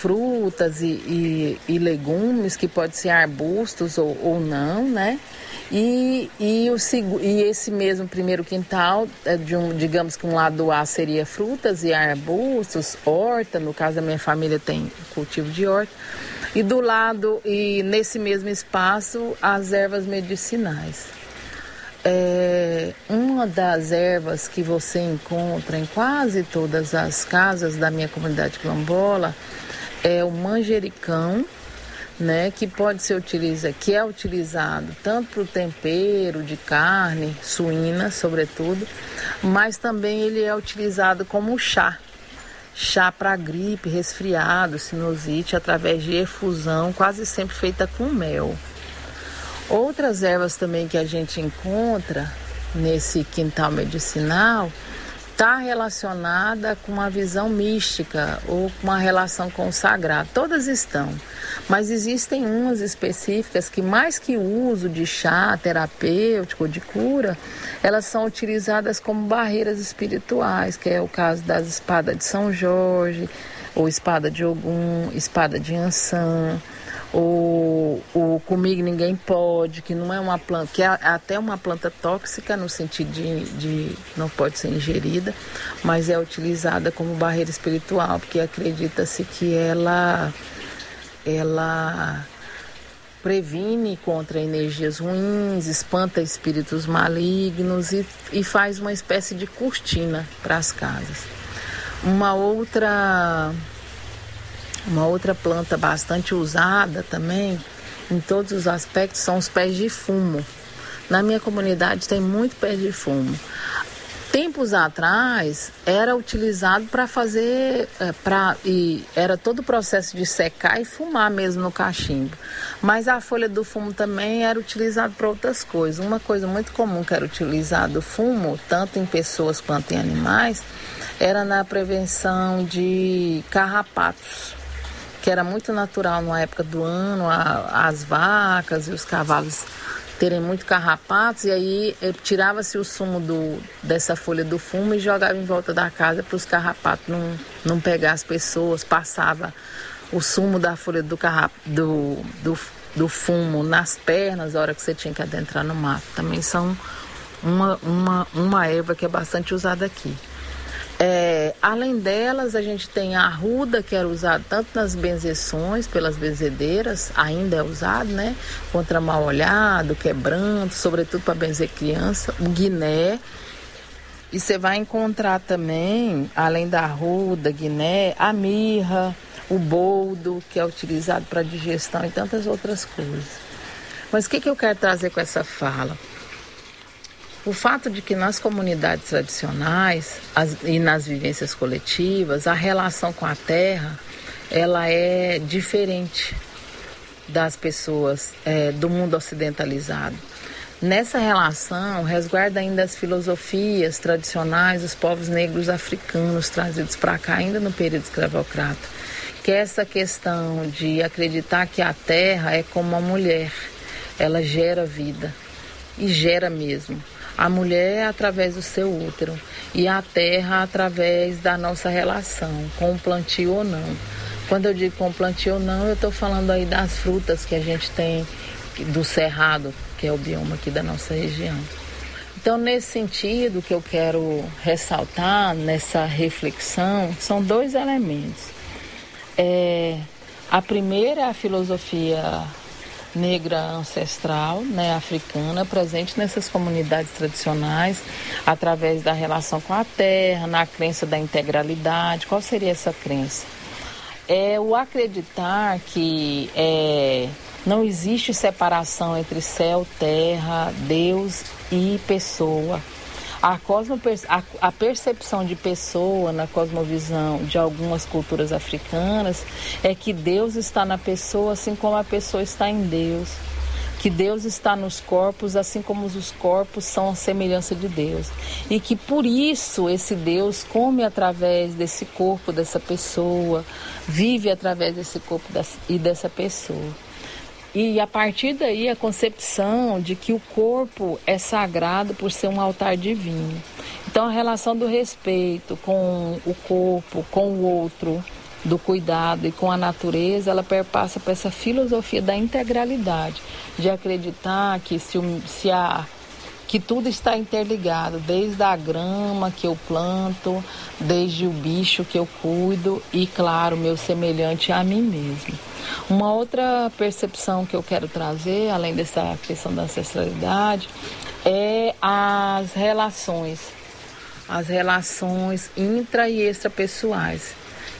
frutas e, e, e, legumes, que pode ser arbustos ou, ou não, né? E, e, o, e esse mesmo primeiro quintal, é de um, digamos que um lado A seria frutas e arbustos, horta, no caso da minha família tem cultivo de horta, e do lado, e nesse mesmo espaço, as ervas medicinais. É, uma das ervas que você encontra em quase todas as casas da minha comunidade quilombola é o manjericão, né, que pode ser utilizado, que é utilizado tanto para o tempero de carne suína, sobretudo, mas também ele é utilizado como chá. Chá para gripe, resfriado, sinusite, através de efusão, quase sempre feita com mel. Outras ervas também que a gente encontra nesse quintal medicinal está relacionada com uma visão mística ou com uma relação com o sagrado. Todas estão, mas existem umas específicas que mais que uso de chá terapêutico de cura, elas são utilizadas como barreiras espirituais, que é o caso das espadas de São Jorge, ou espada de Ogum, espada de Ansan o, o comigo ninguém pode, que não é uma planta, que é até uma planta tóxica no sentido de, de não pode ser ingerida, mas é utilizada como barreira espiritual, porque acredita-se que ela ela previne contra energias ruins, espanta espíritos malignos e, e faz uma espécie de cortina para as casas. Uma outra uma outra planta bastante usada também, em todos os aspectos, são os pés de fumo. Na minha comunidade tem muito pé de fumo. Tempos atrás era utilizado para fazer, é, pra, e era todo o processo de secar e fumar mesmo no cachimbo. Mas a folha do fumo também era utilizada para outras coisas. Uma coisa muito comum que era utilizado o fumo, tanto em pessoas quanto em animais, era na prevenção de carrapatos que era muito natural na época do ano, a, as vacas e os cavalos terem muito carrapatos, e aí tirava-se o sumo do, dessa folha do fumo e jogava em volta da casa para os carrapatos não, não pegar as pessoas, passava o sumo da folha do, carrap, do, do, do fumo nas pernas na hora que você tinha que adentrar no mato. Também são uma, uma, uma erva que é bastante usada aqui. É, além delas, a gente tem a arruda, que era usada tanto nas benzeções, pelas benzedeiras, ainda é usado, né? Contra mal olhado, quebranto, sobretudo para benzer criança. O guiné. E você vai encontrar também, além da arruda, guiné, a mirra, o boldo, que é utilizado para digestão e tantas outras coisas. Mas o que, que eu quero trazer com essa fala? O fato de que nas comunidades tradicionais as, e nas vivências coletivas, a relação com a terra ela é diferente das pessoas é, do mundo ocidentalizado. Nessa relação, resguarda ainda as filosofias tradicionais dos povos negros africanos trazidos para cá ainda no período escravocrata, que é essa questão de acreditar que a terra é como uma mulher, ela gera vida e gera mesmo. A mulher é através do seu útero e a terra através da nossa relação, com o plantio ou não. Quando eu digo com plantio ou não, eu estou falando aí das frutas que a gente tem do cerrado, que é o bioma aqui da nossa região. Então, nesse sentido, que eu quero ressaltar nessa reflexão são dois elementos. É, a primeira é a filosofia negra ancestral, né, africana, presente nessas comunidades tradicionais, através da relação com a terra, na crença da integralidade. Qual seria essa crença? É o acreditar que é, não existe separação entre céu, terra, Deus e pessoa. A, cosmo, a, a, percepção de pessoa na cosmovisão de algumas culturas africanas é que Deus está na pessoa assim como a pessoa está em Deus. Que Deus está nos corpos assim como os corpos são a semelhança de Deus. E que por isso esse Deus come através desse corpo dessa pessoa, vive através desse corpo e dessa pessoa. E a partir daí a concepção de que o corpo é sagrado por ser um altar divino. Então a relação do respeito com o corpo, com o outro, do cuidado e com a natureza, ela perpassa por essa filosofia da integralidade, de acreditar que se, se a que tudo está interligado, desde a grama que eu planto, desde o bicho que eu cuido e, claro, meu semelhante a mim mesmo. Uma outra percepção que eu quero trazer, além dessa questão da ancestralidade, é as relações, as relações intra e extrapessoais,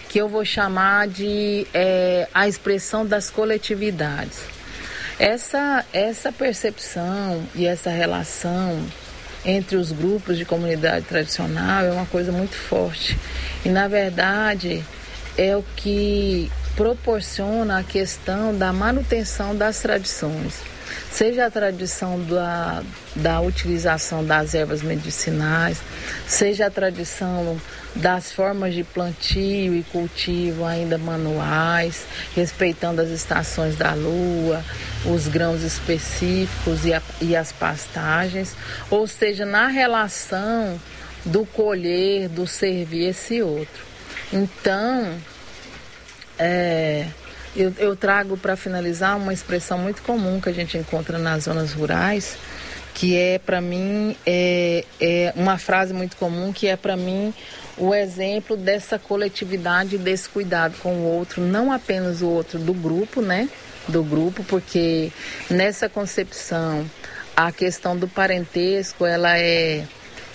que eu vou chamar de é, a expressão das coletividades. Essa, essa percepção e essa relação entre os grupos de comunidade tradicional é uma coisa muito forte. E, na verdade, é o que proporciona a questão da manutenção das tradições. Seja a tradição da, da utilização das ervas medicinais, seja a tradição das formas de plantio e cultivo ainda manuais, respeitando as estações da lua, os grãos específicos e, a, e as pastagens, ou seja, na relação do colher, do servir esse outro. Então, é, eu, eu trago para finalizar uma expressão muito comum que a gente encontra nas zonas rurais, que é para mim é, é uma frase muito comum que é para mim o exemplo dessa coletividade desse cuidado com o outro, não apenas o outro do grupo, né? Do grupo, porque nessa concepção a questão do parentesco ela é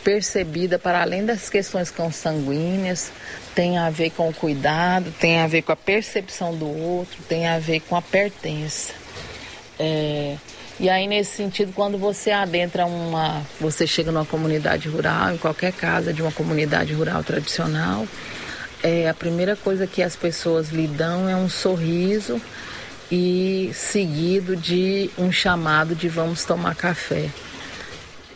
percebida para além das questões consanguíneas, tem a ver com o cuidado, tem a ver com a percepção do outro, tem a ver com a pertença. É, e aí, nesse sentido, quando você adentra uma. Você chega numa comunidade rural, em qualquer casa de uma comunidade rural tradicional, é, a primeira coisa que as pessoas lhe dão é um sorriso e seguido de um chamado de vamos tomar café.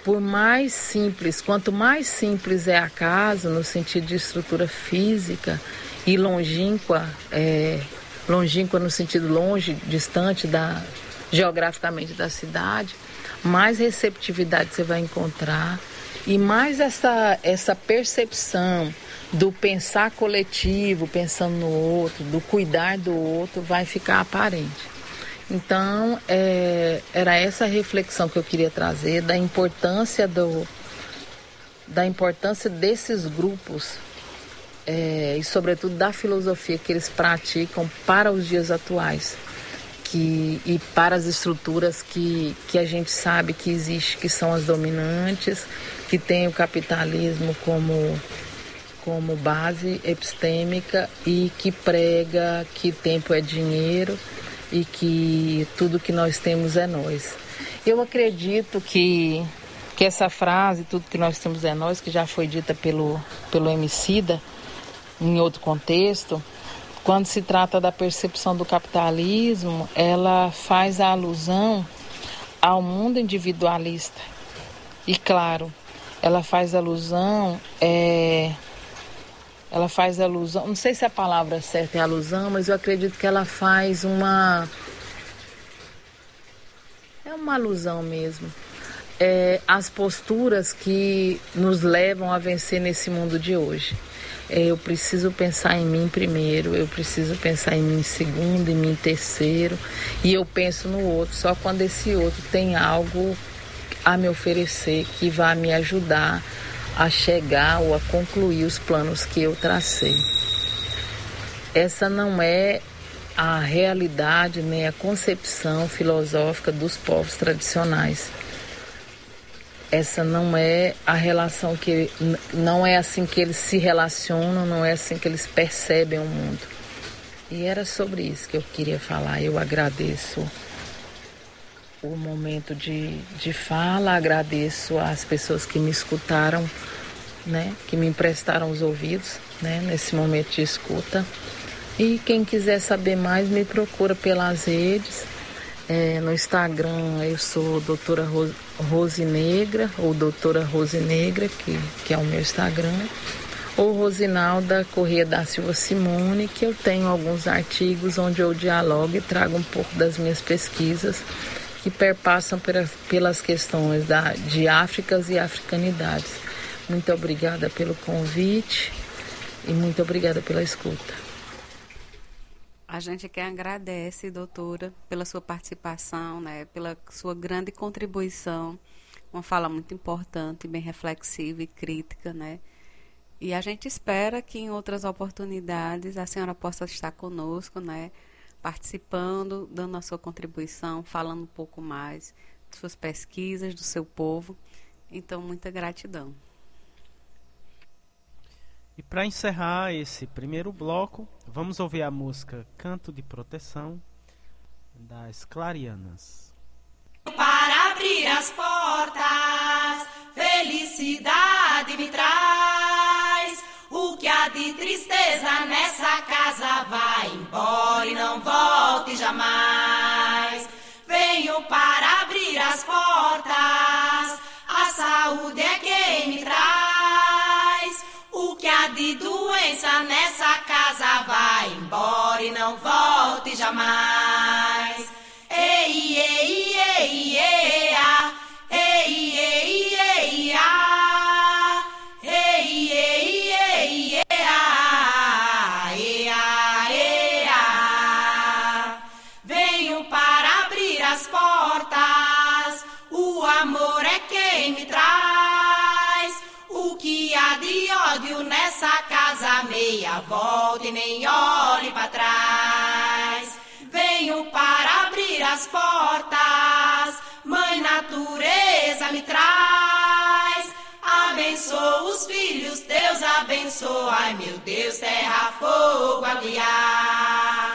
Por mais simples, quanto mais simples é a casa, no sentido de estrutura física e longínqua, é, longínqua no sentido longe, distante da, geograficamente da cidade, mais receptividade você vai encontrar e mais essa, essa percepção do pensar coletivo, pensando no outro, do cuidar do outro, vai ficar aparente. Então, é, era essa reflexão que eu queria trazer da importância do da importância desses grupos é, e sobretudo da filosofia que eles praticam para os dias atuais que, e para as estruturas que, que a gente sabe que existe, que são as dominantes, que tem o capitalismo como, como base epistêmica e que prega que tempo é dinheiro e que tudo que nós temos é nós. Eu acredito que, que essa frase, tudo que nós temos é nós, que já foi dita pelo, pelo Emicida, em outro contexto, quando se trata da percepção do capitalismo, ela faz a alusão ao mundo individualista. E claro, ela faz alusão, é, ela faz alusão, não sei se a palavra certa é alusão, mas eu acredito que ela faz uma é uma alusão mesmo. É, as posturas que nos levam a vencer nesse mundo de hoje. É, eu preciso pensar em mim primeiro, eu preciso pensar em mim segundo, em mim terceiro, e eu penso no outro só quando esse outro tem algo a me oferecer que vai me ajudar a chegar ou a concluir os planos que eu tracei. Essa não é a realidade nem a concepção filosófica dos povos tradicionais essa não é a relação que não é assim que eles se relacionam, não é assim que eles percebem o mundo. E era sobre isso que eu queria falar. Eu agradeço o momento de, de fala, agradeço às pessoas que me escutaram, né, que me emprestaram os ouvidos, né, nesse momento de escuta. E quem quiser saber mais, me procura pelas redes. É, no Instagram eu sou doutora Rose Negra, ou doutora Rose Negra, que, que é o meu Instagram, ou Rosinalda Corrêa da Silva Simone, que eu tenho alguns artigos onde eu dialogo e trago um pouco das minhas pesquisas que perpassam pelas questões da, de Áfricas e africanidades. Muito obrigada pelo convite e muito obrigada pela escuta. A gente quer agradece, doutora, pela sua participação, né, pela sua grande contribuição, uma fala muito importante, bem reflexiva e crítica, né? E a gente espera que em outras oportunidades a senhora possa estar conosco, né, participando, dando a sua contribuição, falando um pouco mais de suas pesquisas, do seu povo. Então, muita gratidão. E para encerrar esse primeiro bloco, vamos ouvir a música Canto de Proteção das Clarianas. Para abrir as portas, felicidade me traz. O que há de tristeza nessa casa vai embora e não volte jamais. Venho para abrir as portas, a saúde é quem me traz de doença nessa casa vai embora e não volte jamais. Meia volta e nem olhe para trás. Venho para abrir as portas, mãe natureza me traz. Abençoa os filhos, Deus abençoa, ai meu Deus, terra, fogo. Ah,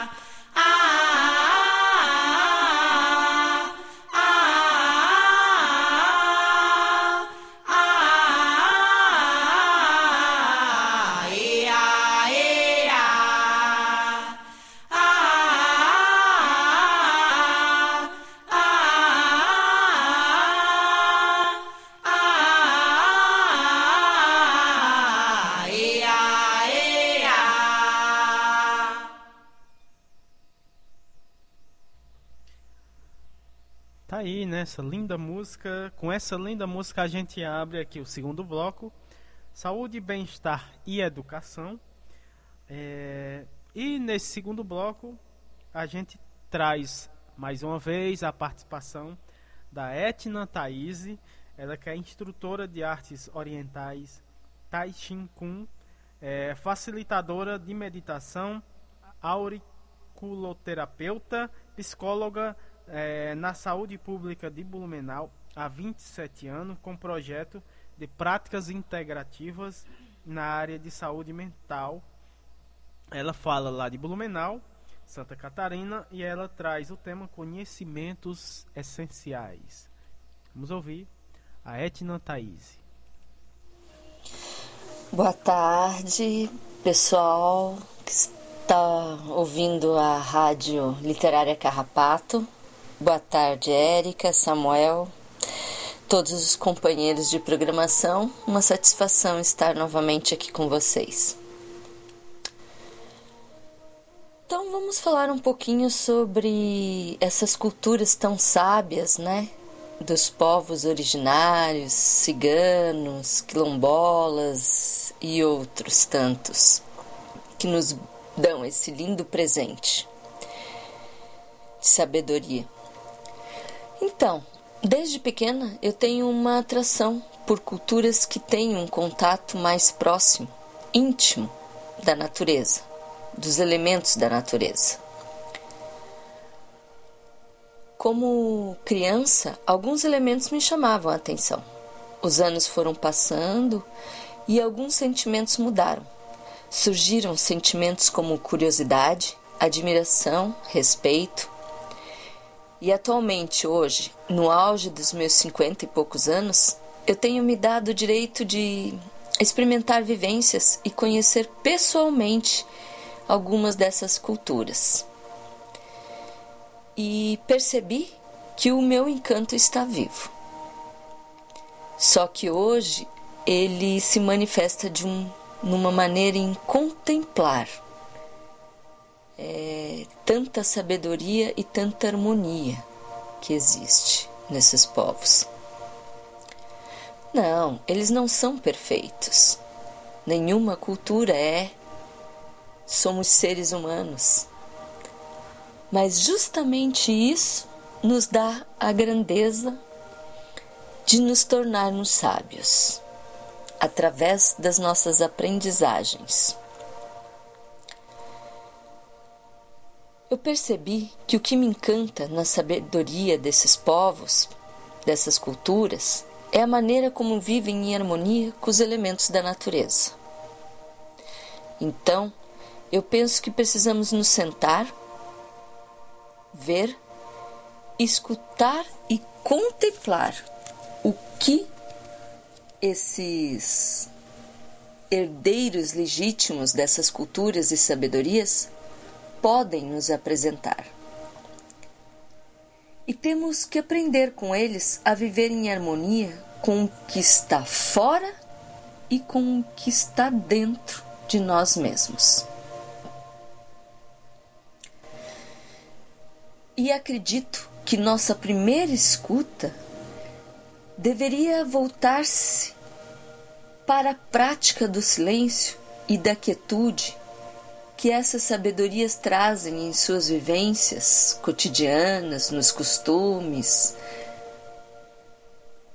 essa linda música. Com essa linda música a gente abre aqui o segundo bloco. Saúde, bem-estar e educação. É, e nesse segundo bloco a gente traz mais uma vez a participação da Etna Thaís, ela que é instrutora de artes orientais Tai Chi Kun, é, facilitadora de meditação, auriculoterapeuta, psicóloga é, na saúde pública de Blumenau há 27 anos com projeto de práticas integrativas na área de saúde mental. Ela fala lá de Blumenau, Santa Catarina e ela traz o tema Conhecimentos Essenciais. Vamos ouvir a Etna Thaís. Boa tarde, pessoal que está ouvindo a Rádio Literária Carrapato. Boa tarde, Érica, Samuel, todos os companheiros de programação. Uma satisfação estar novamente aqui com vocês. Então vamos falar um pouquinho sobre essas culturas tão sábias, né? Dos povos originários, ciganos, quilombolas e outros tantos que nos dão esse lindo presente de sabedoria. Então, desde pequena eu tenho uma atração por culturas que têm um contato mais próximo, íntimo da natureza dos elementos da natureza. Como criança, alguns elementos me chamavam a atenção. Os anos foram passando e alguns sentimentos mudaram. Surgiram sentimentos como curiosidade, admiração, respeito. E atualmente, hoje, no auge dos meus cinquenta e poucos anos, eu tenho me dado o direito de experimentar vivências e conhecer pessoalmente algumas dessas culturas. E percebi que o meu encanto está vivo. Só que hoje ele se manifesta de um, numa maneira em contemplar é, tanta sabedoria e tanta harmonia que existe nesses povos. Não, eles não são perfeitos. Nenhuma cultura é somos seres humanos. Mas justamente isso nos dá a grandeza de nos tornarmos sábios através das nossas aprendizagens. Eu percebi que o que me encanta na sabedoria desses povos, dessas culturas, é a maneira como vivem em harmonia com os elementos da natureza. Então, eu penso que precisamos nos sentar, ver, escutar e contemplar o que esses herdeiros legítimos dessas culturas e sabedorias podem nos apresentar. E temos que aprender com eles a viver em harmonia com o que está fora e com o que está dentro de nós mesmos. E acredito que nossa primeira escuta deveria voltar-se para a prática do silêncio e da quietude que essas sabedorias trazem em suas vivências cotidianas, nos costumes,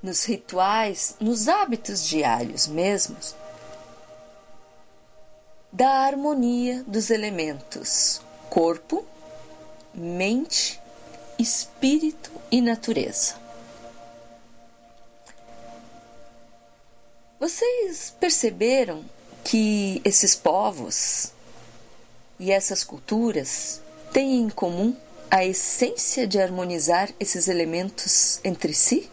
nos rituais, nos hábitos diários mesmos, da harmonia dos elementos corpo, mente, espírito e natureza. Vocês perceberam que esses povos e essas culturas têm em comum a essência de harmonizar esses elementos entre si?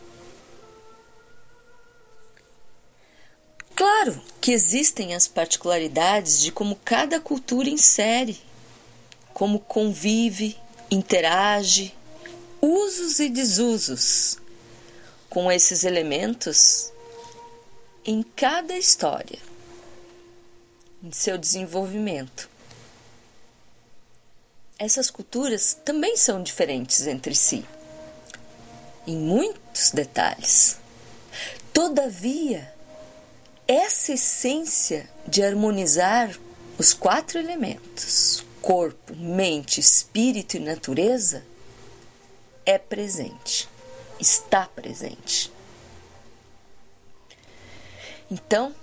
Claro que existem as particularidades de como cada cultura insere, como convive interage, usos e desusos com esses elementos em cada história, em seu desenvolvimento. Essas culturas também são diferentes entre si, em muitos detalhes. Todavia, essa essência de harmonizar os quatro elementos corpo, mente, espírito e natureza é presente, está presente. Então,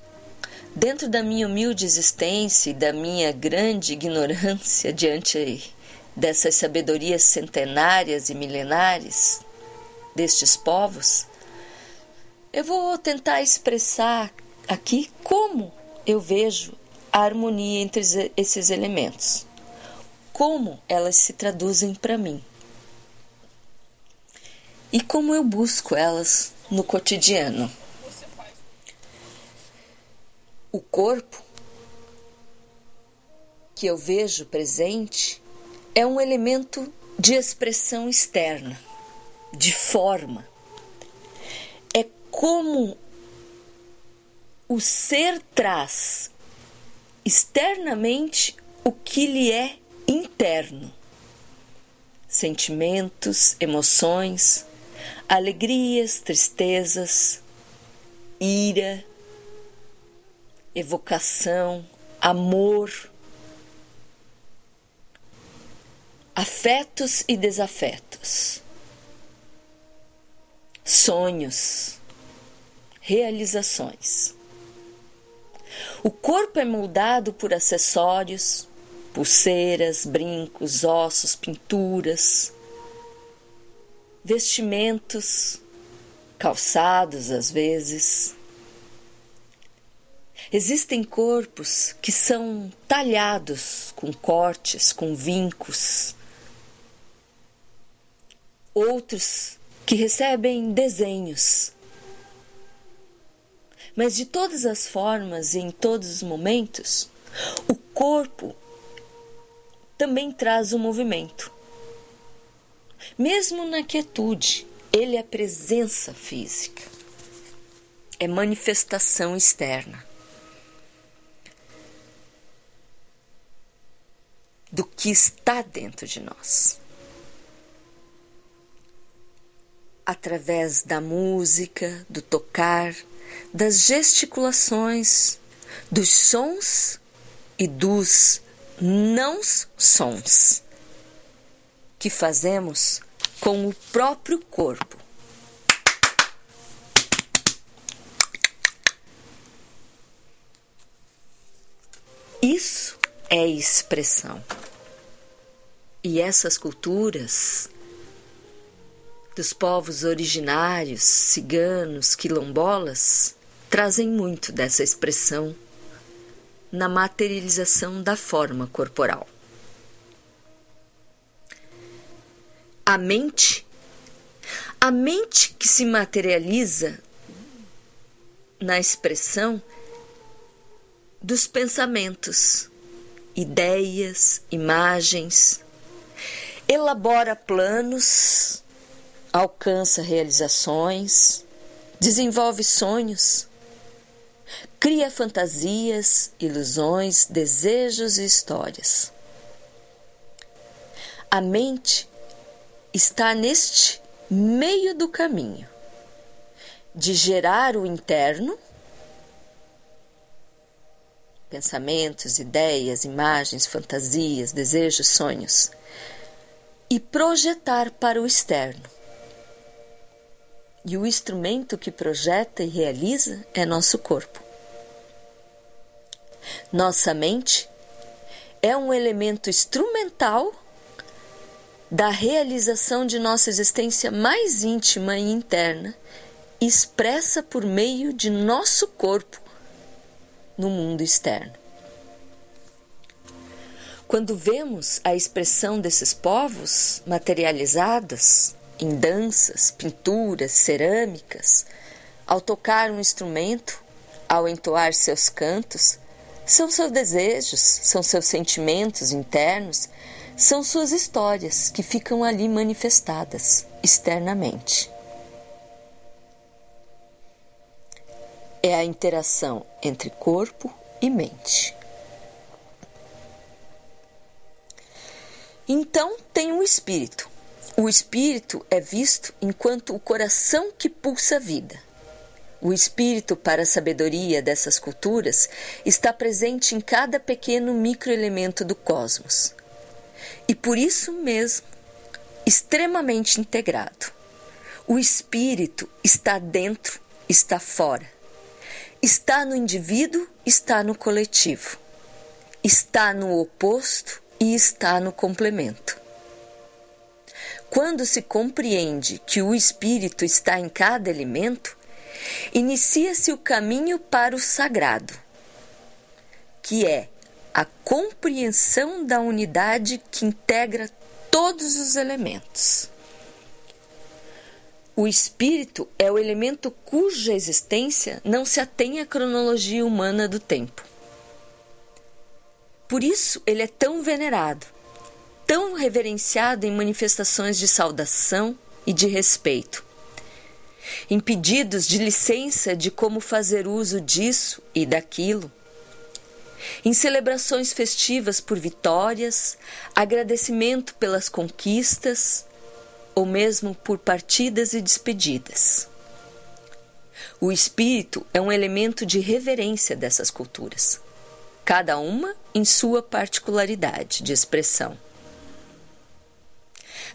dentro da minha humilde existência e da minha grande ignorância diante dessas sabedorias centenárias e milenares destes povos, eu vou tentar expressar aqui como eu vejo a harmonia entre esses elementos como elas se traduzem para mim e como eu busco elas no cotidiano. O corpo que eu vejo presente é um elemento de expressão externa, de forma. É como o ser traz externamente o que lhe é interno. Sentimentos, emoções, alegrias, tristezas, ira, evocação, amor, afetos e desafetos, sonhos, realizações. O corpo é moldado por acessórios, pulseiras, brincos, ossos, pinturas, vestimentos, calçados às vezes. Existem corpos que são talhados com cortes, com vincos. Outros que recebem desenhos. Mas de todas as formas e em todos os momentos, o corpo também traz o movimento. Mesmo na quietude, ele é presença física, é manifestação externa do que está dentro de nós. Através da música, do tocar, das gesticulações, dos sons e dos não sons que fazemos com o próprio corpo. Isso é expressão. E essas culturas dos povos originários, ciganos, quilombolas, trazem muito dessa expressão na materialização da forma corporal. a mente, a mente que se materializa na expressão dos pensamentos, ideias, imagens, elabora planos, alcança realizações, desenvolve sonhos, cria fantasias, ilusões, desejos e histórias. A mente está neste meio do caminho de gerar o interno, pensamentos, ideias, imagens, fantasias, desejos, sonhos, e projetar para o externo. E o instrumento que projeta e realiza é nosso corpo. Nossa mente é um elemento instrumental da realização de nossa existência mais íntima e interna, expressa por meio de nosso corpo no mundo externo. Quando vemos a expressão desses povos materializadas em danças, pinturas, cerâmicas, ao tocar um instrumento, ao entoar seus cantos, são seus desejos, são seus sentimentos internos são suas histórias que ficam ali manifestadas externamente. É a interação entre corpo e mente. Então tem o espírito. O espírito é visto enquanto o coração que pulsa a vida. O espírito para a sabedoria dessas culturas está presente em cada pequeno microelemento do cosmos e por isso mesmo extremamente integrado. O espírito está dentro, está fora. Está no indivíduo, está no coletivo. Está no oposto e está no complemento. Quando se compreende que o espírito está em cada elemento, inicia-se o caminho para o sagrado, que é a compreensão da unidade que integra todos os elementos. O espírito é o elemento cuja existência não se atém à cronologia humana do tempo. Por isso ele é tão venerado, tão reverenciado em manifestações de saudação e de respeito. Em pedidos de licença de como fazer uso disso e daquilo. Em celebrações festivas por vitórias, agradecimento pelas conquistas ou mesmo por partidas e despedidas. O espírito é um elemento de reverência dessas culturas, cada uma em sua particularidade de expressão.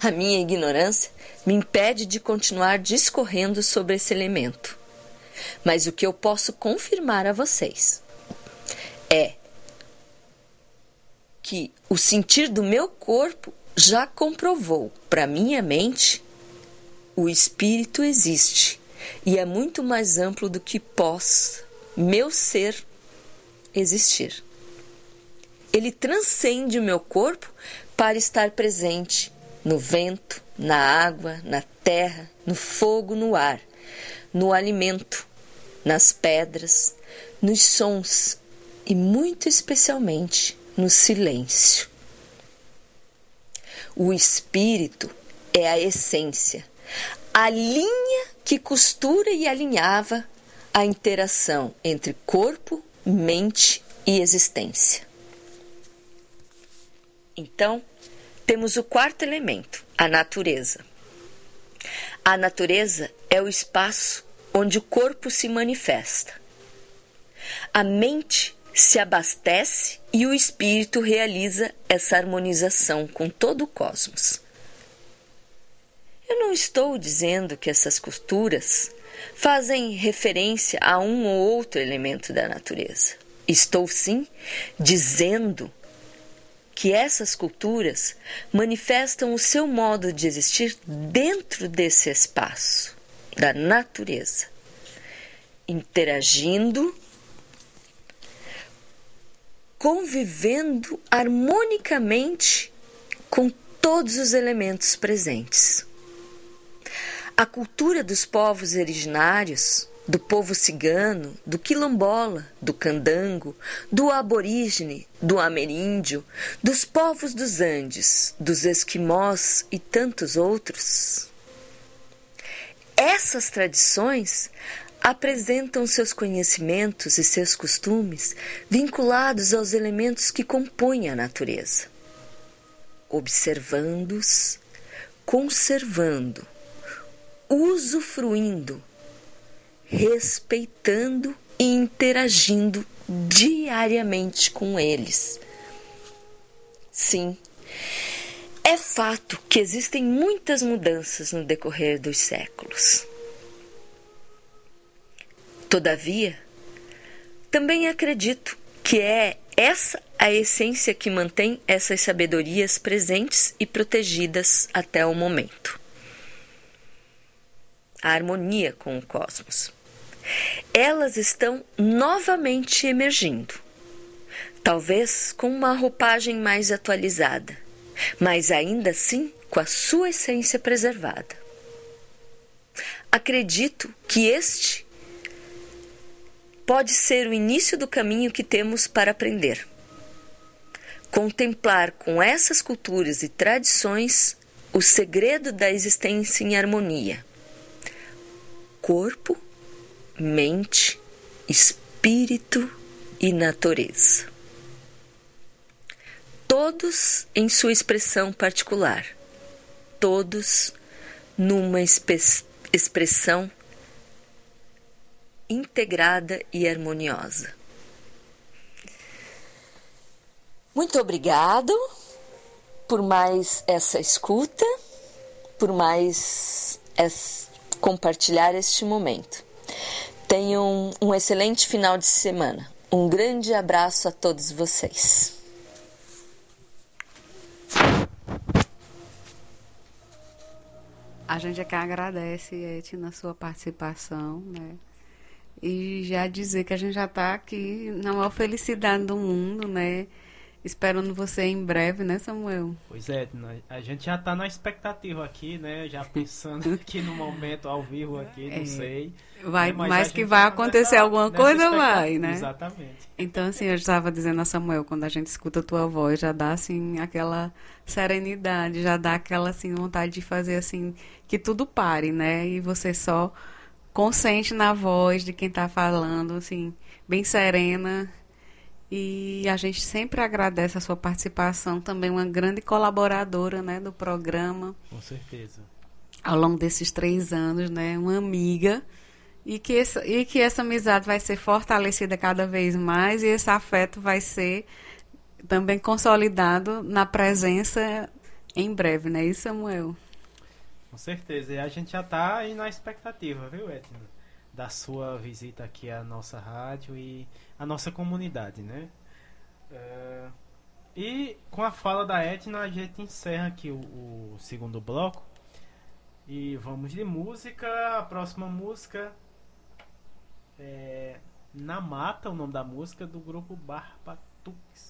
A minha ignorância me impede de continuar discorrendo sobre esse elemento. Mas o que eu posso confirmar a vocês é que o sentir do meu corpo já comprovou para minha mente o espírito existe e é muito mais amplo do que possa meu ser existir. Ele transcende o meu corpo para estar presente no vento, na água, na terra, no fogo, no ar, no alimento, nas pedras, nos sons e muito especialmente no silêncio. O espírito é a essência, a linha que costura e alinhava a interação entre corpo, mente e existência. Então, temos o quarto elemento, a natureza. A natureza é o espaço onde o corpo se manifesta. A mente se abastece e o espírito realiza essa harmonização com todo o cosmos. Eu não estou dizendo que essas culturas fazem referência a um ou outro elemento da natureza. Estou sim dizendo que essas culturas manifestam o seu modo de existir dentro desse espaço da natureza, interagindo, convivendo harmonicamente com todos os elementos presentes. A cultura dos povos originários do povo cigano, do quilombola, do candango, do aborígene, do ameríndio, dos povos dos Andes, dos esquimós e tantos outros. Essas tradições apresentam seus conhecimentos e seus costumes vinculados aos elementos que compõem a natureza, observando-os, conservando, usufruindo respeitando e interagindo diariamente com eles. Sim, é fato que existem muitas mudanças no decorrer dos séculos. Todavia, também acredito que é essa a essência que mantém essas sabedorias presentes e protegidas até o momento. A harmonia com o cosmos elas estão novamente emergindo. Talvez com uma roupagem mais atualizada, mas ainda assim com a sua essência preservada. Acredito que este pode ser o início do caminho que temos para aprender. Contemplar com essas culturas e tradições o segredo da existência em harmonia. Corpo mente, espírito e natureza. Todos em sua expressão particular, todos numa expressão integrada e harmoniosa. Muito obrigado por mais essa escuta, por mais compartilhar este momento. Tenham um excelente final de semana. Um grande abraço a todos vocês. A gente é que agradece, Eti, na sua participação, né? E já dizer que a gente já está aqui na maior felicidade do mundo, né? Esperando você em breve, né, Samuel? Pois é, a gente já está na expectativa aqui, né? Já pensando aqui no momento ao vivo aqui, não é, sei. Vai, né, mas, que vai acontecer nessa, alguma coisa, vai, né? Exatamente. Então, assim, eu estava dizendo a Samuel, quando a gente escuta a tua voz, já dá, assim, aquela serenidade, já dá aquela, assim, vontade de fazer, assim, que tudo pare, né? E você só consente na voz de quem está falando, assim, bem serena e a gente sempre agradece a sua participação, também uma grande colaboradora né, do programa. Com certeza. Ao longo desses três anos, né, uma amiga. E que, essa, e que essa amizade vai ser fortalecida cada vez mais e esse afeto vai ser também consolidado na presença em breve, né, isso, Samuel? Com certeza. E a gente já está aí na expectativa, viu, Edna? Da sua visita aqui à nossa rádio e a nossa comunidade, né? É, e com a fala da Etna a gente encerra aqui o, o, segundo bloco e vamos de música. A próxima música é Na Mata, o nome da música do grupo Barbatux.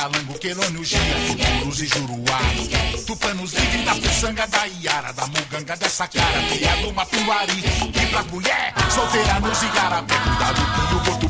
Calango, querônio, gia, tucuruzi, juruá. Tupanos livre da puçanga, da iara, da muganga, dessa cara, criado matuari. E pras mulher, solteira nos igarapé, cuidado que o gordo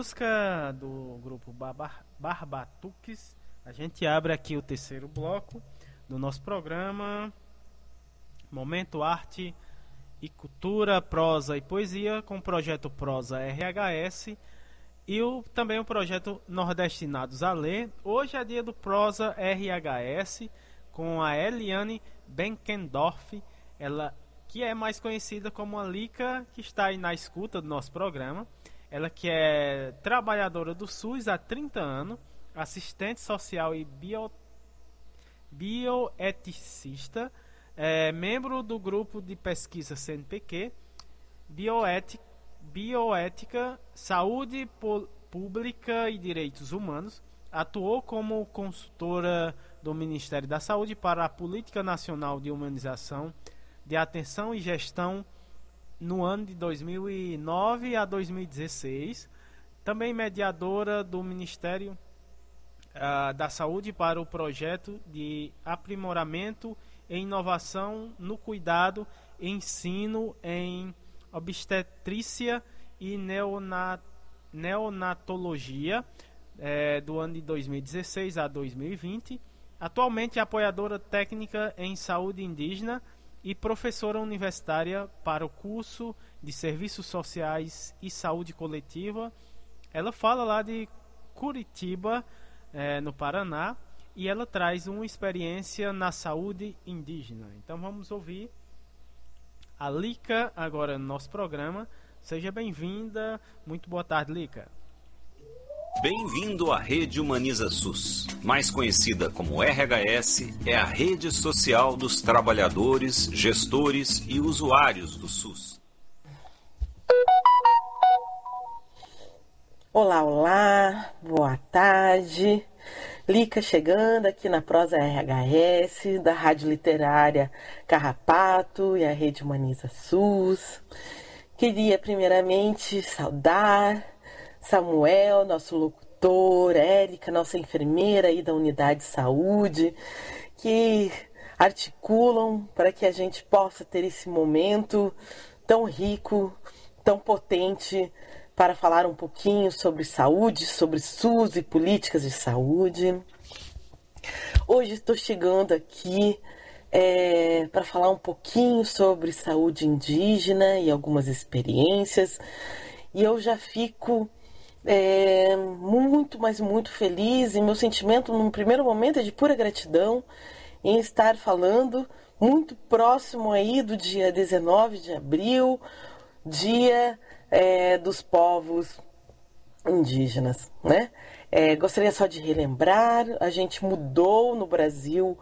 música do grupo Barbatuques, a gente abre aqui o terceiro bloco do nosso programa Momento Arte e Cultura, Prosa e Poesia com o projeto Prosa RHS e o, também o projeto Nordestinados a Ler. Hoje é dia do Prosa RHS com a Eliane Benkendorf, ela que é mais conhecida como a Lica, que está aí na escuta do nosso programa. Ela que é trabalhadora do SUS há 30 anos, assistente social e bio, bioeticista, é, membro do grupo de pesquisa CNPq, bioética, bioética saúde pública e direitos humanos, atuou como consultora do Ministério da Saúde para a Política Nacional de Humanização, de Atenção e Gestão no ano de 2009 a 2016, também mediadora do Ministério uh, da Saúde para o projeto de aprimoramento e inovação no cuidado e ensino em obstetrícia e neonat neonatologia eh, do ano de 2016 a 2020. Atualmente é apoiadora técnica em saúde indígena e professora universitária para o curso de Serviços Sociais e Saúde Coletiva. Ela fala lá de Curitiba, é, no Paraná, e ela traz uma experiência na saúde indígena. Então vamos ouvir a Lica agora no nosso programa. Seja bem-vinda. Muito boa tarde, Lica. Bem-vindo à Rede Humaniza SUS. Mais conhecida como RHS, é a rede social dos trabalhadores, gestores e usuários do SUS. Olá, olá, boa tarde. Lica chegando aqui na Prosa RHS, da Rádio Literária Carrapato e a Rede Humaniza SUS. Queria primeiramente saudar Samuel, nosso locutor, Érica, nossa enfermeira aí da unidade de saúde, que articulam para que a gente possa ter esse momento tão rico, tão potente para falar um pouquinho sobre saúde, sobre SUS e políticas de saúde. Hoje estou chegando aqui é, para falar um pouquinho sobre saúde indígena e algumas experiências. E eu já fico é, muito, mas muito feliz. E meu sentimento, num primeiro momento, é de pura gratidão em estar falando muito próximo aí do dia 19 de abril, dia é, dos povos indígenas, né? É, gostaria só de relembrar, a gente mudou no Brasil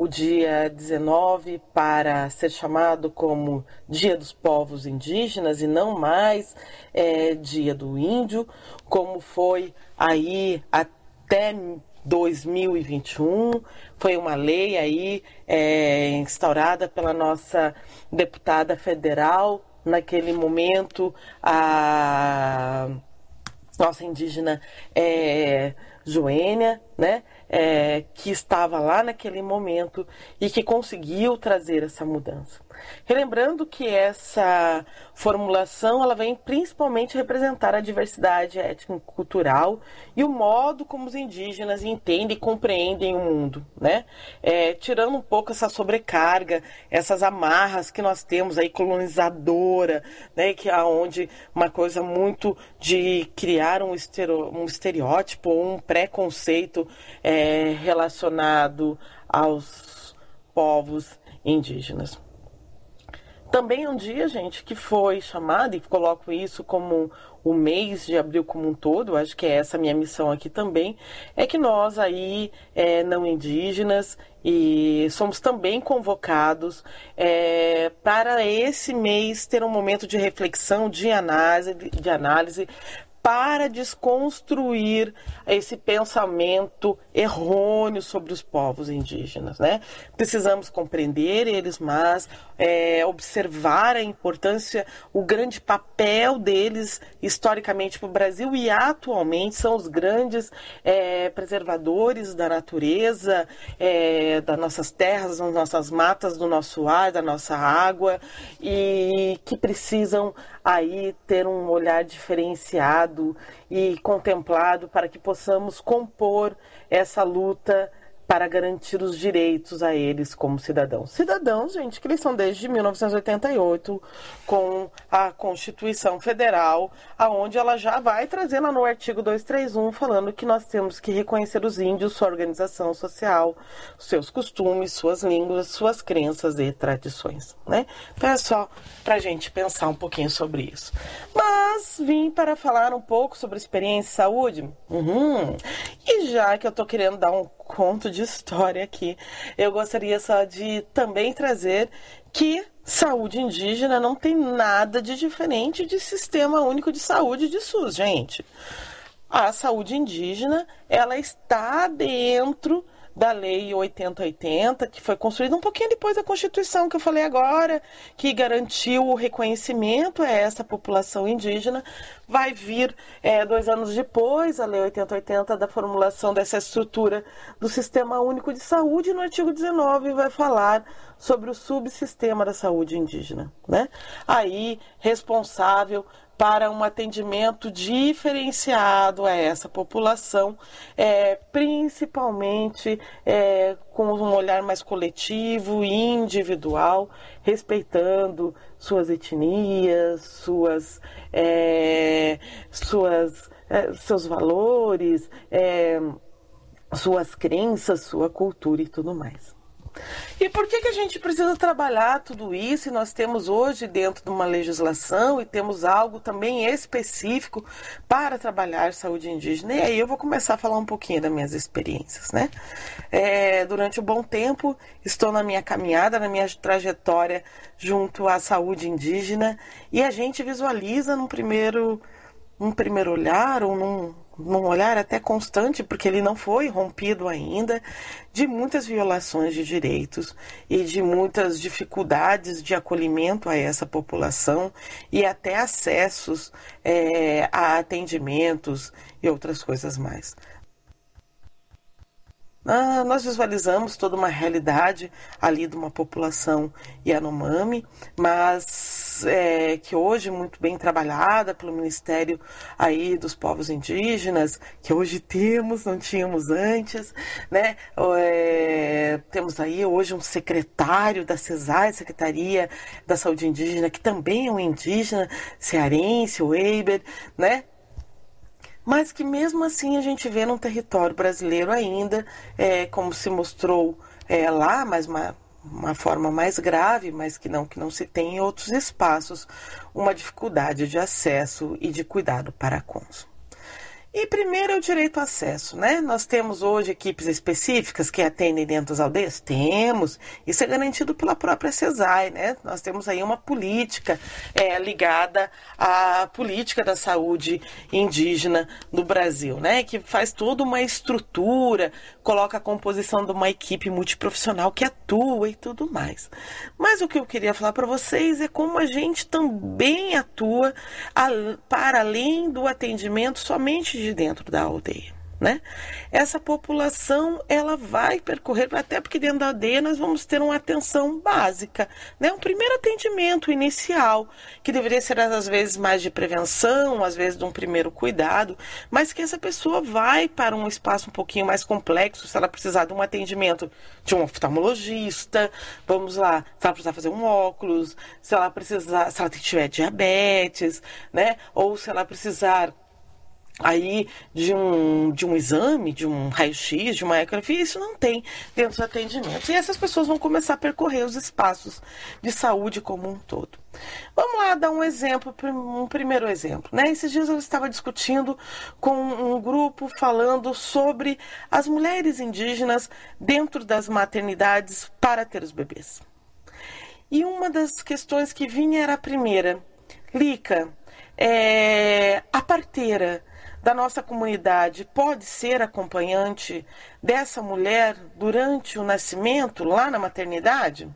o dia 19 para ser chamado como Dia dos Povos Indígenas e não mais é, Dia do Índio, como foi aí até 2021. Foi uma lei aí é, instaurada pela nossa deputada federal naquele momento a nossa indígena é, Joênia, né? É, que estava lá naquele momento e que conseguiu trazer essa mudança. Relembrando que essa formulação ela vem principalmente representar a diversidade étnico-cultural e o modo como os indígenas entendem e compreendem o mundo, né? É, tirando um pouco essa sobrecarga, essas amarras que nós temos aí colonizadora, né? Que é onde uma coisa muito de criar um, um estereótipo, um preconceito é, relacionado aos povos indígenas. Também um dia, gente, que foi chamado, e coloco isso como o mês de abril como um todo, acho que é essa a minha missão aqui também, é que nós aí, é, não indígenas, e somos também convocados é, para esse mês ter um momento de reflexão, de análise, de análise para desconstruir esse pensamento errôneo sobre os povos indígenas, né? Precisamos compreender eles, mas é, observar a importância, o grande papel deles historicamente para o Brasil e atualmente são os grandes é, preservadores da natureza, é, das nossas terras, das nossas matas, do nosso ar, da nossa água e que precisam aí ter um olhar diferenciado e contemplado para que possamos compor essa luta para garantir os direitos a eles como cidadãos. Cidadãos, gente, que eles são desde 1988 com a Constituição Federal, aonde ela já vai trazendo no artigo 231 falando que nós temos que reconhecer os índios, sua organização social, seus costumes, suas línguas, suas crenças e tradições, né? Então é só para a gente pensar um pouquinho sobre isso. Mas vim para falar um pouco sobre experiência em saúde. Uhum. E já que eu tô querendo dar um conto de história aqui. Eu gostaria só de também trazer que saúde indígena não tem nada de diferente de sistema único de saúde de SUS, gente. A saúde indígena, ela está dentro da Lei 8080, que foi construída um pouquinho depois da Constituição que eu falei agora, que garantiu o reconhecimento a essa população indígena. Vai vir é, dois anos depois a Lei 8080 da formulação dessa estrutura do Sistema Único de Saúde, no artigo 19 vai falar sobre o subsistema da saúde indígena, né? Aí responsável para um atendimento diferenciado a essa população, é, principalmente é, com um olhar mais coletivo e individual, respeitando suas etnias, suas, é, suas, é, seus valores, é, suas crenças, sua cultura e tudo mais. E por que, que a gente precisa trabalhar tudo isso e nós temos hoje dentro de uma legislação e temos algo também específico para trabalhar saúde indígena? E aí eu vou começar a falar um pouquinho das minhas experiências, né? É, durante um bom tempo estou na minha caminhada, na minha trajetória junto à saúde indígena e a gente visualiza num primeiro, num primeiro olhar ou num num olhar até constante, porque ele não foi rompido ainda, de muitas violações de direitos e de muitas dificuldades de acolhimento a essa população e até acessos é, a atendimentos e outras coisas mais. Ah, nós visualizamos toda uma realidade ali de uma população Yanomami, mas é, que hoje muito bem trabalhada pelo Ministério aí dos Povos Indígenas, que hoje temos, não tínhamos antes, né? É, temos aí hoje um secretário da CESAI, Secretaria da Saúde Indígena, que também é um indígena cearense, o Eiber, né? Mas que mesmo assim a gente vê num território brasileiro ainda, é, como se mostrou é, lá, mas uma, uma forma mais grave, mas que não que não se tem em outros espaços, uma dificuldade de acesso e de cuidado para consumo. E primeiro é o direito ao acesso, né? Nós temos hoje equipes específicas que atendem dentro das aldeias? Temos. Isso é garantido pela própria CESAI, né? Nós temos aí uma política é, ligada à política da saúde indígena no Brasil, né? Que faz toda uma estrutura, coloca a composição de uma equipe multiprofissional que atua e tudo mais. Mas o que eu queria falar para vocês é como a gente também atua para além do atendimento somente de dentro da aldeia. Né? Essa população ela vai percorrer, até porque dentro da aldeia nós vamos ter uma atenção básica, né? um primeiro atendimento inicial, que deveria ser às vezes mais de prevenção, às vezes de um primeiro cuidado, mas que essa pessoa vai para um espaço um pouquinho mais complexo, se ela precisar de um atendimento de um oftalmologista, vamos lá, se ela precisar fazer um óculos, se ela precisar, se ela tiver diabetes, né? ou se ela precisar aí de um, de um exame, de um raio-x, de uma ecografia, isso não tem dentro dos atendimentos. E essas pessoas vão começar a percorrer os espaços de saúde como um todo. Vamos lá dar um exemplo, um primeiro exemplo. Né? Esses dias eu estava discutindo com um grupo falando sobre as mulheres indígenas dentro das maternidades para ter os bebês. E uma das questões que vinha era a primeira, Lica, É, a parteira da nossa comunidade pode ser acompanhante dessa mulher durante o nascimento, lá na maternidade?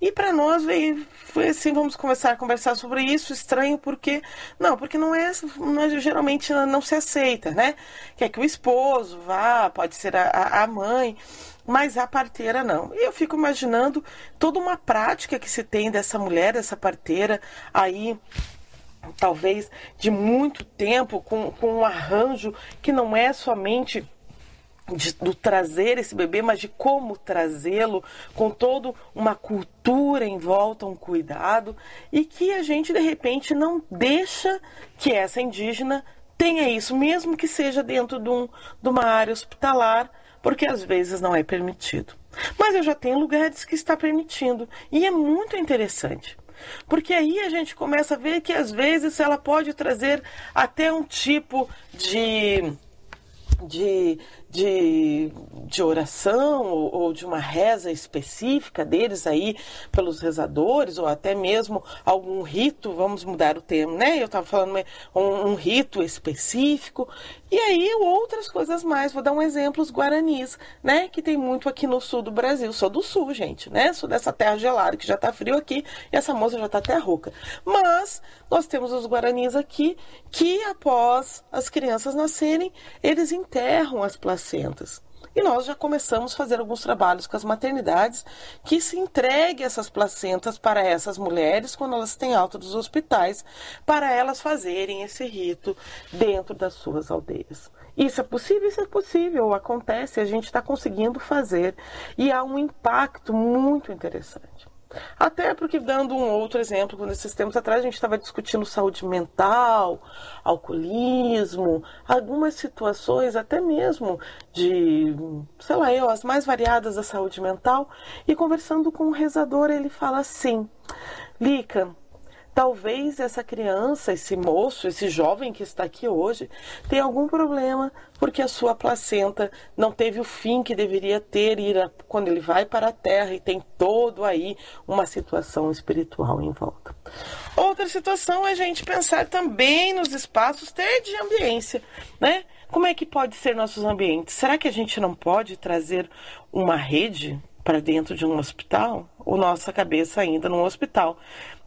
E para nós veio, foi assim, vamos começar a conversar sobre isso, estranho porque não, porque não é, não é geralmente não se aceita, né? Quer que o esposo vá, pode ser a, a mãe, mas a parteira não. E eu fico imaginando toda uma prática que se tem dessa mulher, dessa parteira aí talvez de muito tempo, com, com um arranjo que não é somente de, do trazer esse bebê, mas de como trazê-lo, com toda uma cultura em volta, um cuidado, e que a gente de repente não deixa que essa indígena tenha isso, mesmo que seja dentro de, um, de uma área hospitalar, porque às vezes não é permitido. Mas eu já tenho lugares que está permitindo, e é muito interessante. Porque aí a gente começa a ver que às vezes ela pode trazer até um tipo de de, de, de oração ou, ou, de uma reza específica deles aí pelos rezadores ou até mesmo algum rito, vamos mudar o termo, né? Eu estava falando um, um, rito específico e aí outras coisas mais. Vou dar um exemplo, os guaranis, né? Que tem muito aqui no sul do Brasil. Sou do sul, gente, né? Sou dessa terra gelada que já está frio aqui e essa moça já está até rouca. Mas nós temos os guaranis aqui que após as crianças nascerem, eles enterram as placentas. E nós já começamos a fazer alguns trabalhos com as maternidades que se entregue essas placentas para essas mulheres quando elas têm alta dos hospitais, para elas fazerem esse rito dentro das suas aldeias. Isso é possível? Isso é possível, acontece, a gente está conseguindo fazer e há um impacto muito interessante. Até porque, dando um outro exemplo, nesses tempos atrás a gente estava discutindo saúde mental, alcoolismo, algumas situações até mesmo de, sei lá, eu, as mais variadas da saúde mental, e conversando com um rezador, ele fala assim: Lica, Talvez essa criança, esse moço, esse jovem que está aqui hoje, tenha algum problema porque a sua placenta não teve o fim que deveria ter ir quando ele vai para a terra e tem todo aí uma situação espiritual em volta. Outra situação é a gente pensar também nos espaços ter de ambiência, né? Como é que pode ser nossos ambientes? Será que a gente não pode trazer uma rede para dentro de um hospital? Ou nossa cabeça ainda num hospital?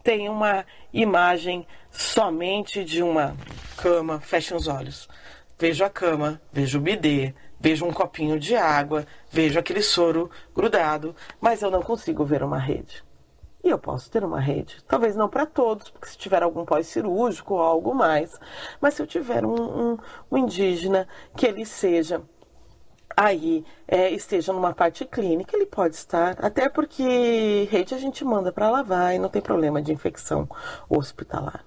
Tem uma imagem somente de uma cama, feche os olhos. Vejo a cama, vejo o bidê, vejo um copinho de água, vejo aquele soro grudado, mas eu não consigo ver uma rede. E eu posso ter uma rede. Talvez não para todos, porque se tiver algum pós-cirúrgico ou algo mais. Mas se eu tiver um, um, um indígena que ele seja aí é, esteja numa parte clínica, ele pode estar, até porque rede a gente manda para lavar e não tem problema de infecção hospitalar.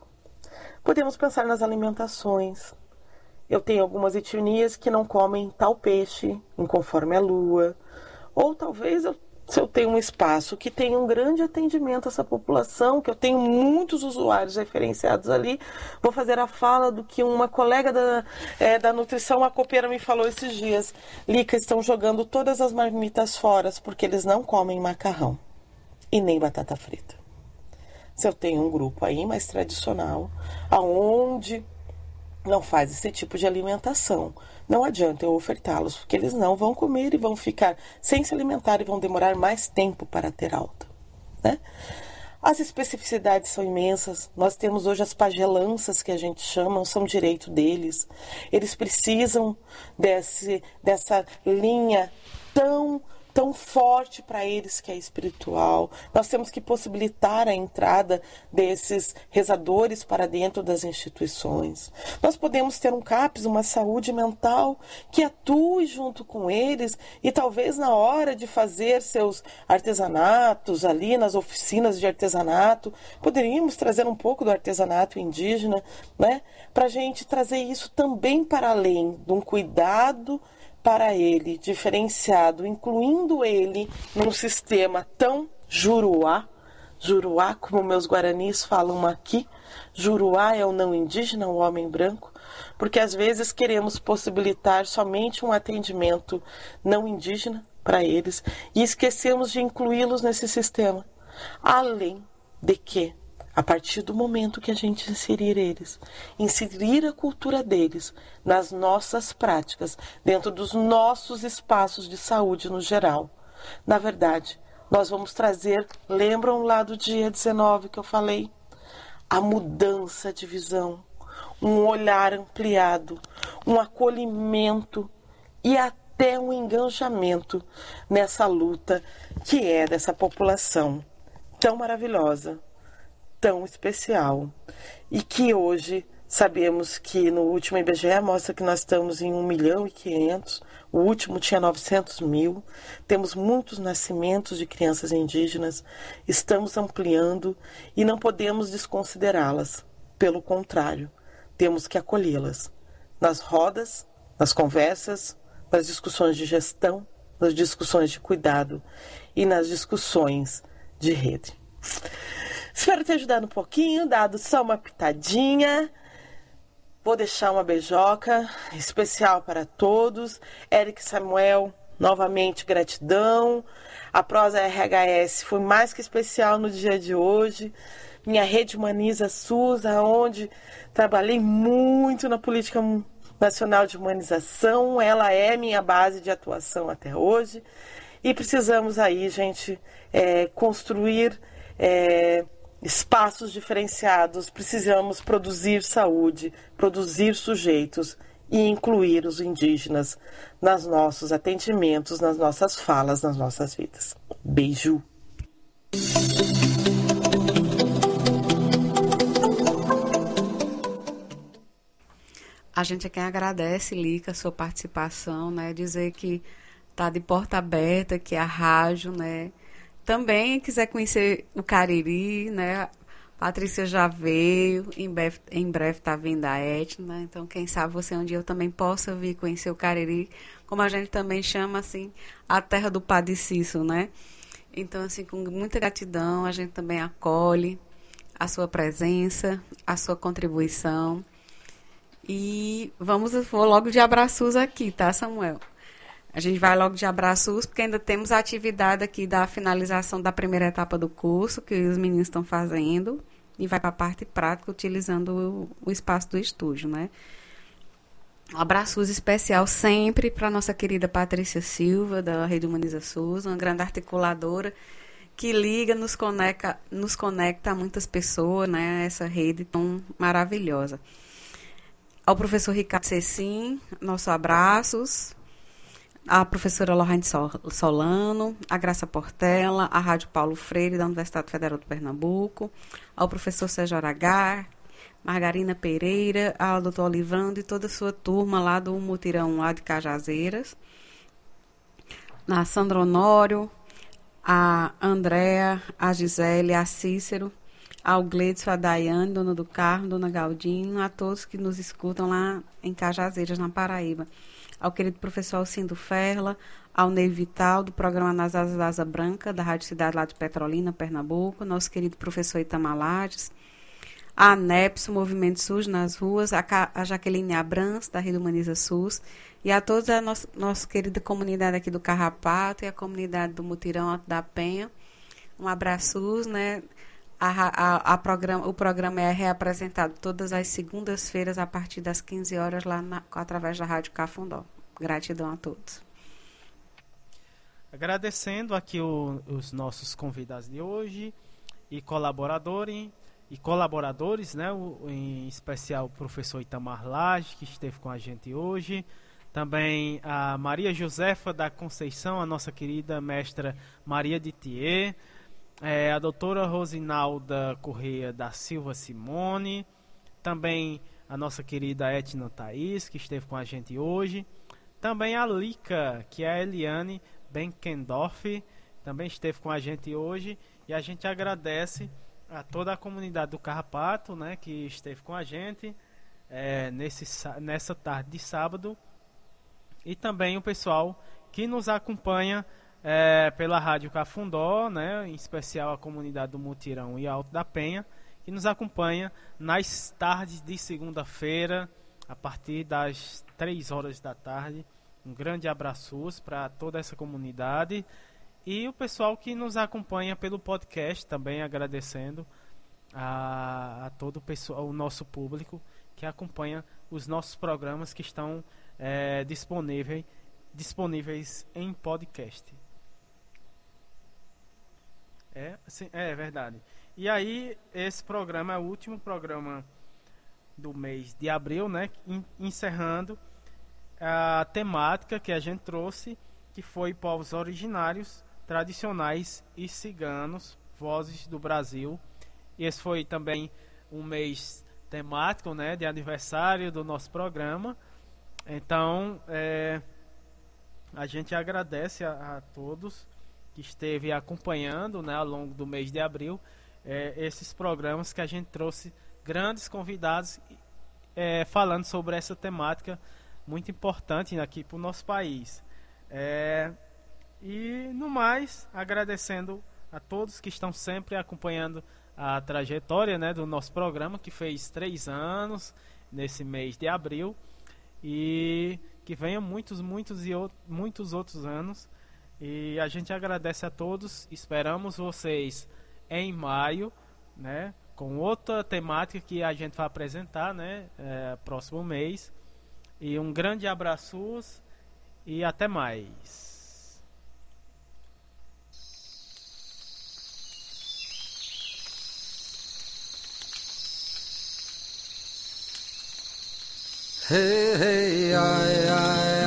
Podemos pensar nas alimentações. Eu tenho algumas etnias que não comem tal peixe, conforme a lua. Ou talvez eu se eu tenho um espaço que tem um grande atendimento a essa população, que eu tenho muitos usuários referenciados ali, vou fazer a fala do que uma colega da, é, da nutrição, a copeira, me falou esses dias. Lica, estão jogando todas as marmitas fora porque eles não comem macarrão e nem batata frita. Se eu tenho um grupo aí mais tradicional, aonde não faz esse tipo de alimentação. Não adianta eu ofertá-los, porque eles não vão comer e vão ficar sem se alimentar e vão demorar mais tempo para ter alta. Né? As especificidades são imensas. Nós temos hoje as pagelanças que a gente chama, são direito deles. Eles precisam desse, dessa linha tão tão forte para eles que é espiritual. Nós temos que possibilitar a entrada desses rezadores para dentro das instituições. Nós podemos ter um CAPS, uma saúde mental, que atue junto com eles e talvez na hora de fazer seus artesanatos ali nas oficinas de artesanato, poderíamos trazer um pouco do artesanato indígena, né? Para a gente trazer isso também para além de um cuidado para ele diferenciado, incluindo ele num sistema tão juruá, juruá, como meus guaranis falam aqui, juruá é o não indígena, o homem branco, porque às vezes queremos possibilitar somente um atendimento não indígena para eles e esquecemos de incluí-los nesse sistema. Além de que a partir do momento que a gente inserir eles, inserir a cultura deles nas nossas práticas, dentro dos nossos espaços de saúde no geral. Na verdade, nós vamos trazer, lembram lá do dia 19 que eu falei? A mudança de visão, um olhar ampliado, um acolhimento e até um engajamento nessa luta que é dessa população tão maravilhosa tão especial. E que hoje sabemos que no último IBGE mostra que nós estamos em 1 milhão e 500, o último tinha 900 mil, temos muitos nascimentos de crianças indígenas, estamos ampliando e não podemos desconsiderá-las, pelo contrário, temos que acolhê-las. Nas rodas, nas conversas, nas discussões de gestão, nas discussões de cuidado e nas discussões de rede. Espero ter ajudado um pouquinho, dado só uma pitadinha. Vou deixar uma beijoca especial para todos. Eric Samuel, novamente gratidão. A prosa RHS foi mais que especial no dia de hoje. Minha rede humaniza SUS, onde trabalhei muito na política nacional de humanização. Ela é minha base de atuação até hoje. E precisamos aí, gente, é, construir. É, espaços diferenciados, precisamos produzir saúde, produzir sujeitos e incluir os indígenas nos nossos atendimentos, nas nossas falas, nas nossas vidas. Beijo! A gente é quem agradece, Lica, sua participação, né? Dizer que tá de porta aberta, que a rádio, né? Também quiser conhecer o Cariri, né? Patrícia já veio, em breve, em breve tá vindo a Etna, então quem sabe você um dia eu também possa vir conhecer o Cariri, como a gente também chama assim, a terra do Padre Cício, né? Então assim, com muita gratidão, a gente também acolhe a sua presença, a sua contribuição. E vamos, vou logo de abraços aqui, tá, Samuel? A gente vai logo de abraços, porque ainda temos a atividade aqui da finalização da primeira etapa do curso, que os meninos estão fazendo, e vai para a parte prática, utilizando o, o espaço do estúdio, né? Um abraço especial sempre para nossa querida Patrícia Silva, da Rede Humaniza SUS, uma grande articuladora que liga, nos conecta, nos conecta a muitas pessoas, né? Essa rede tão maravilhosa. Ao professor Ricardo Cecim, nossos abraços a professora Lorraine Solano, a Graça Portela, a Rádio Paulo Freire, da Universidade Federal de Pernambuco, ao professor Sérgio Aragar, Margarina Pereira, ao doutor Olivando e toda a sua turma lá do Mutirão lá de Cajazeiras, a Sandra Honório, a Andréa, a Gisele, a Cícero, ao Gleidson, a Daiane, dona do carro, dona Galdino, a todos que nos escutam lá em Cajazeiras, na Paraíba ao querido professor Alcindo Ferla, ao Ney Vital, do programa Nas Asas da Asa Branca, da Rádio Cidade lá de Petrolina, Pernambuco, nosso querido professor Itamalares, a ANEPS, o Movimento SUS nas ruas, a, a Jaqueline Abrams, da Rede Humaniza SUS, e a toda a nossa, nossa querida comunidade aqui do Carrapato e a comunidade do Mutirão da Penha. Um abraço, né? A, a, a programa, o programa é reapresentado todas as segundas-feiras a partir das 15 horas lá na, através da Rádio Cafundó. Gratidão a todos. Agradecendo aqui o, os nossos convidados de hoje e colaboradores e colaboradores, né, o, em especial o professor Itamar Lage, que esteve com a gente hoje. Também a Maria Josefa da Conceição, a nossa querida mestra Maria de Thier é, a doutora Rosinalda Correia da Silva Simone, também a nossa querida Etna Thaís, que esteve com a gente hoje, também a Lica, que é a Eliane Benkendorf, também esteve com a gente hoje, e a gente agradece a toda a comunidade do Carrapato, né, que esteve com a gente é, nesse, nessa tarde de sábado, e também o pessoal que nos acompanha é, pela Rádio Cafundó, né, em especial a comunidade do Mutirão e Alto da Penha, que nos acompanha nas tardes de segunda-feira, a partir das 3 horas da tarde. Um grande abraço para toda essa comunidade e o pessoal que nos acompanha pelo podcast, também agradecendo a, a todo o, pessoal, o nosso público que acompanha os nossos programas que estão é, disponíveis, disponíveis em podcast. É, sim, é verdade. E aí, esse programa é o último programa do mês de abril, né? Encerrando a temática que a gente trouxe, que foi povos originários, tradicionais e ciganos, vozes do Brasil. E esse foi também um mês temático, né, de aniversário do nosso programa. Então, é, a gente agradece a, a, todos que esteve acompanhando, né, ao longo do mês de abril, é, esses programas que a gente trouxe grandes convidados é, falando sobre essa temática muito importante aqui para o nosso país. É, e no mais, agradecendo a todos que estão sempre acompanhando a trajetória né, do nosso programa, que fez três anos nesse mês de abril. E que venham muitos, muitos e muitos outros anos. E a gente agradece a todos. Esperamos vocês em maio, né? Com outra temática que a gente vai apresentar, né? É, próximo mês. E um grande abraço e até mais. Hey, hey,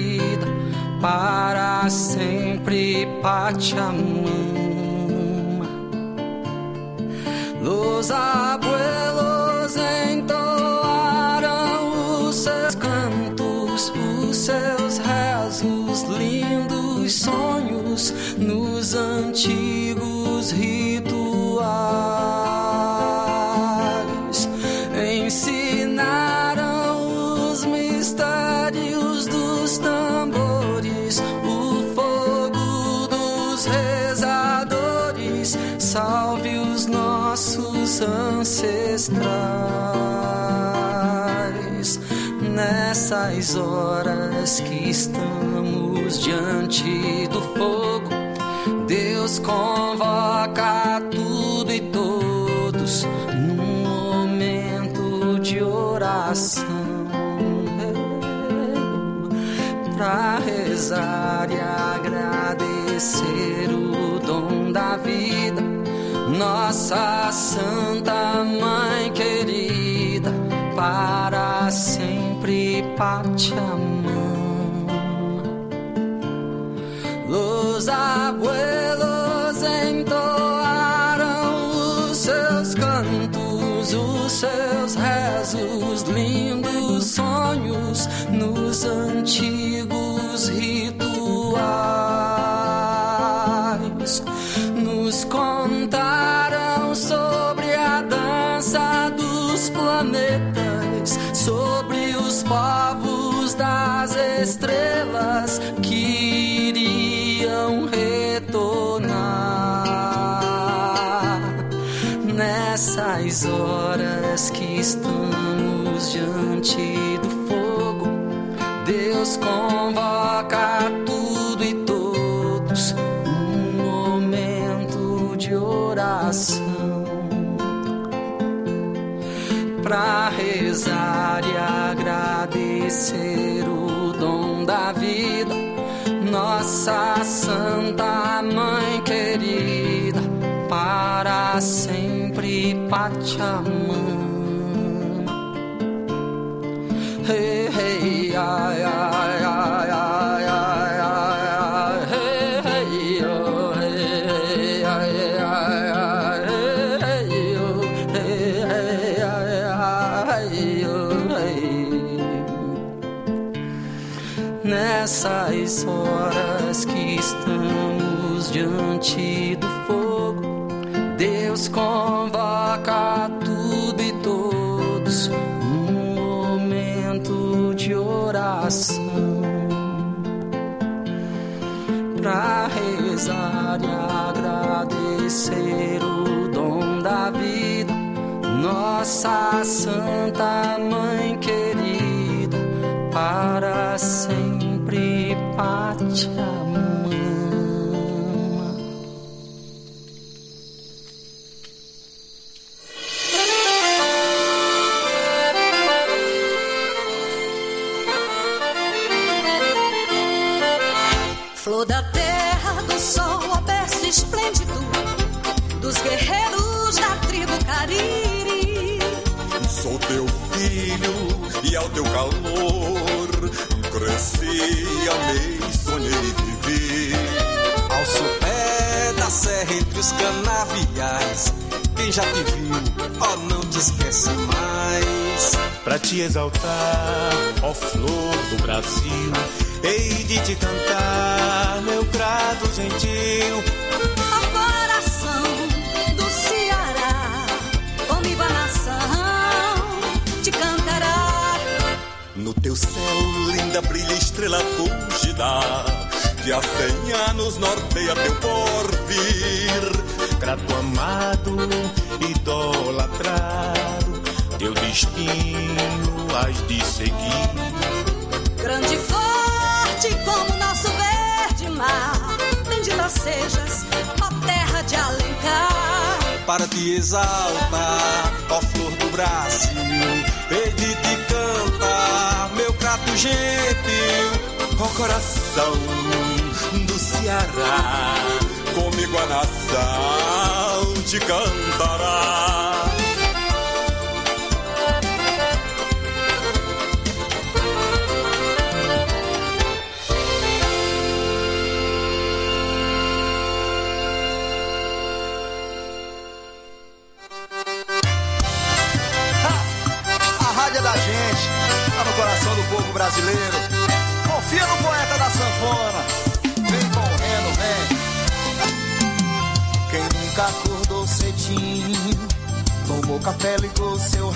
para sempre Pachamama. Los abuelos entoaram os seus cantos, os seus rezos, lindos sonhos nos antigos rituais. Salve os nossos ancestrais nessas horas que estamos diante do fogo. Deus convoca tudo e todos num momento de oração para rezar e agradecer o dom da vida. Nossa Santa Mãe querida, para sempre Pachamama. Los abuelos entoaram os seus cantos, os seus rezos, lindos sonhos nos antigos povos das estrelas que iriam retornar nessas horas que estamos diante do fogo. Deus convoca tudo e todos num momento de oração para rezar e agradecer o dom da vida. Nossa Santa Mãe querida, para sempre Pachamama. Hey, hey, ai, ai, Nessas horas que estamos diante do fogo, Deus convoca tudo e todos num momento de oração. Para rezar e agradecer o dom da vida, nossa Santa Mãe querida, para sempre Pátia Flor da terra, do sol, o berço esplêndido dos guerreiros da tribo Cariri. Sou teu filho e ao teu calor cresci, amei, sonhei vivi. Ao sopé da serra entre os canaviais, quem já te viu, ó, não te esquece mais. Pra te exaltar, ó flor do Brasil, hei de te cantar, meu grado gentil. No teu céu, linda, brilha estrela fugida, que há cem anos norteia teu porvir. Grato amado, idolatrado, teu destino has de seguir. Grande e forte como nosso verde mar, bendita sejas, ó terra de Alencar. Para te exaltar, ó flor do Brasil, hei de te prato gentil, Ó coração do Ceará, comigo a nação te cantará.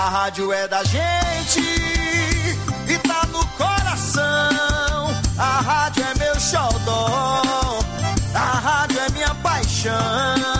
A rádio é da gente e tá no coração. A rádio é meu xodó. A rádio é minha paixão.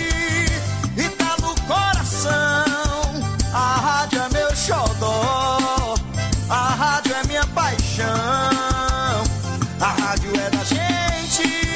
coração. A rádio é meu xodó. A rádio é minha paixão. A rádio é da gente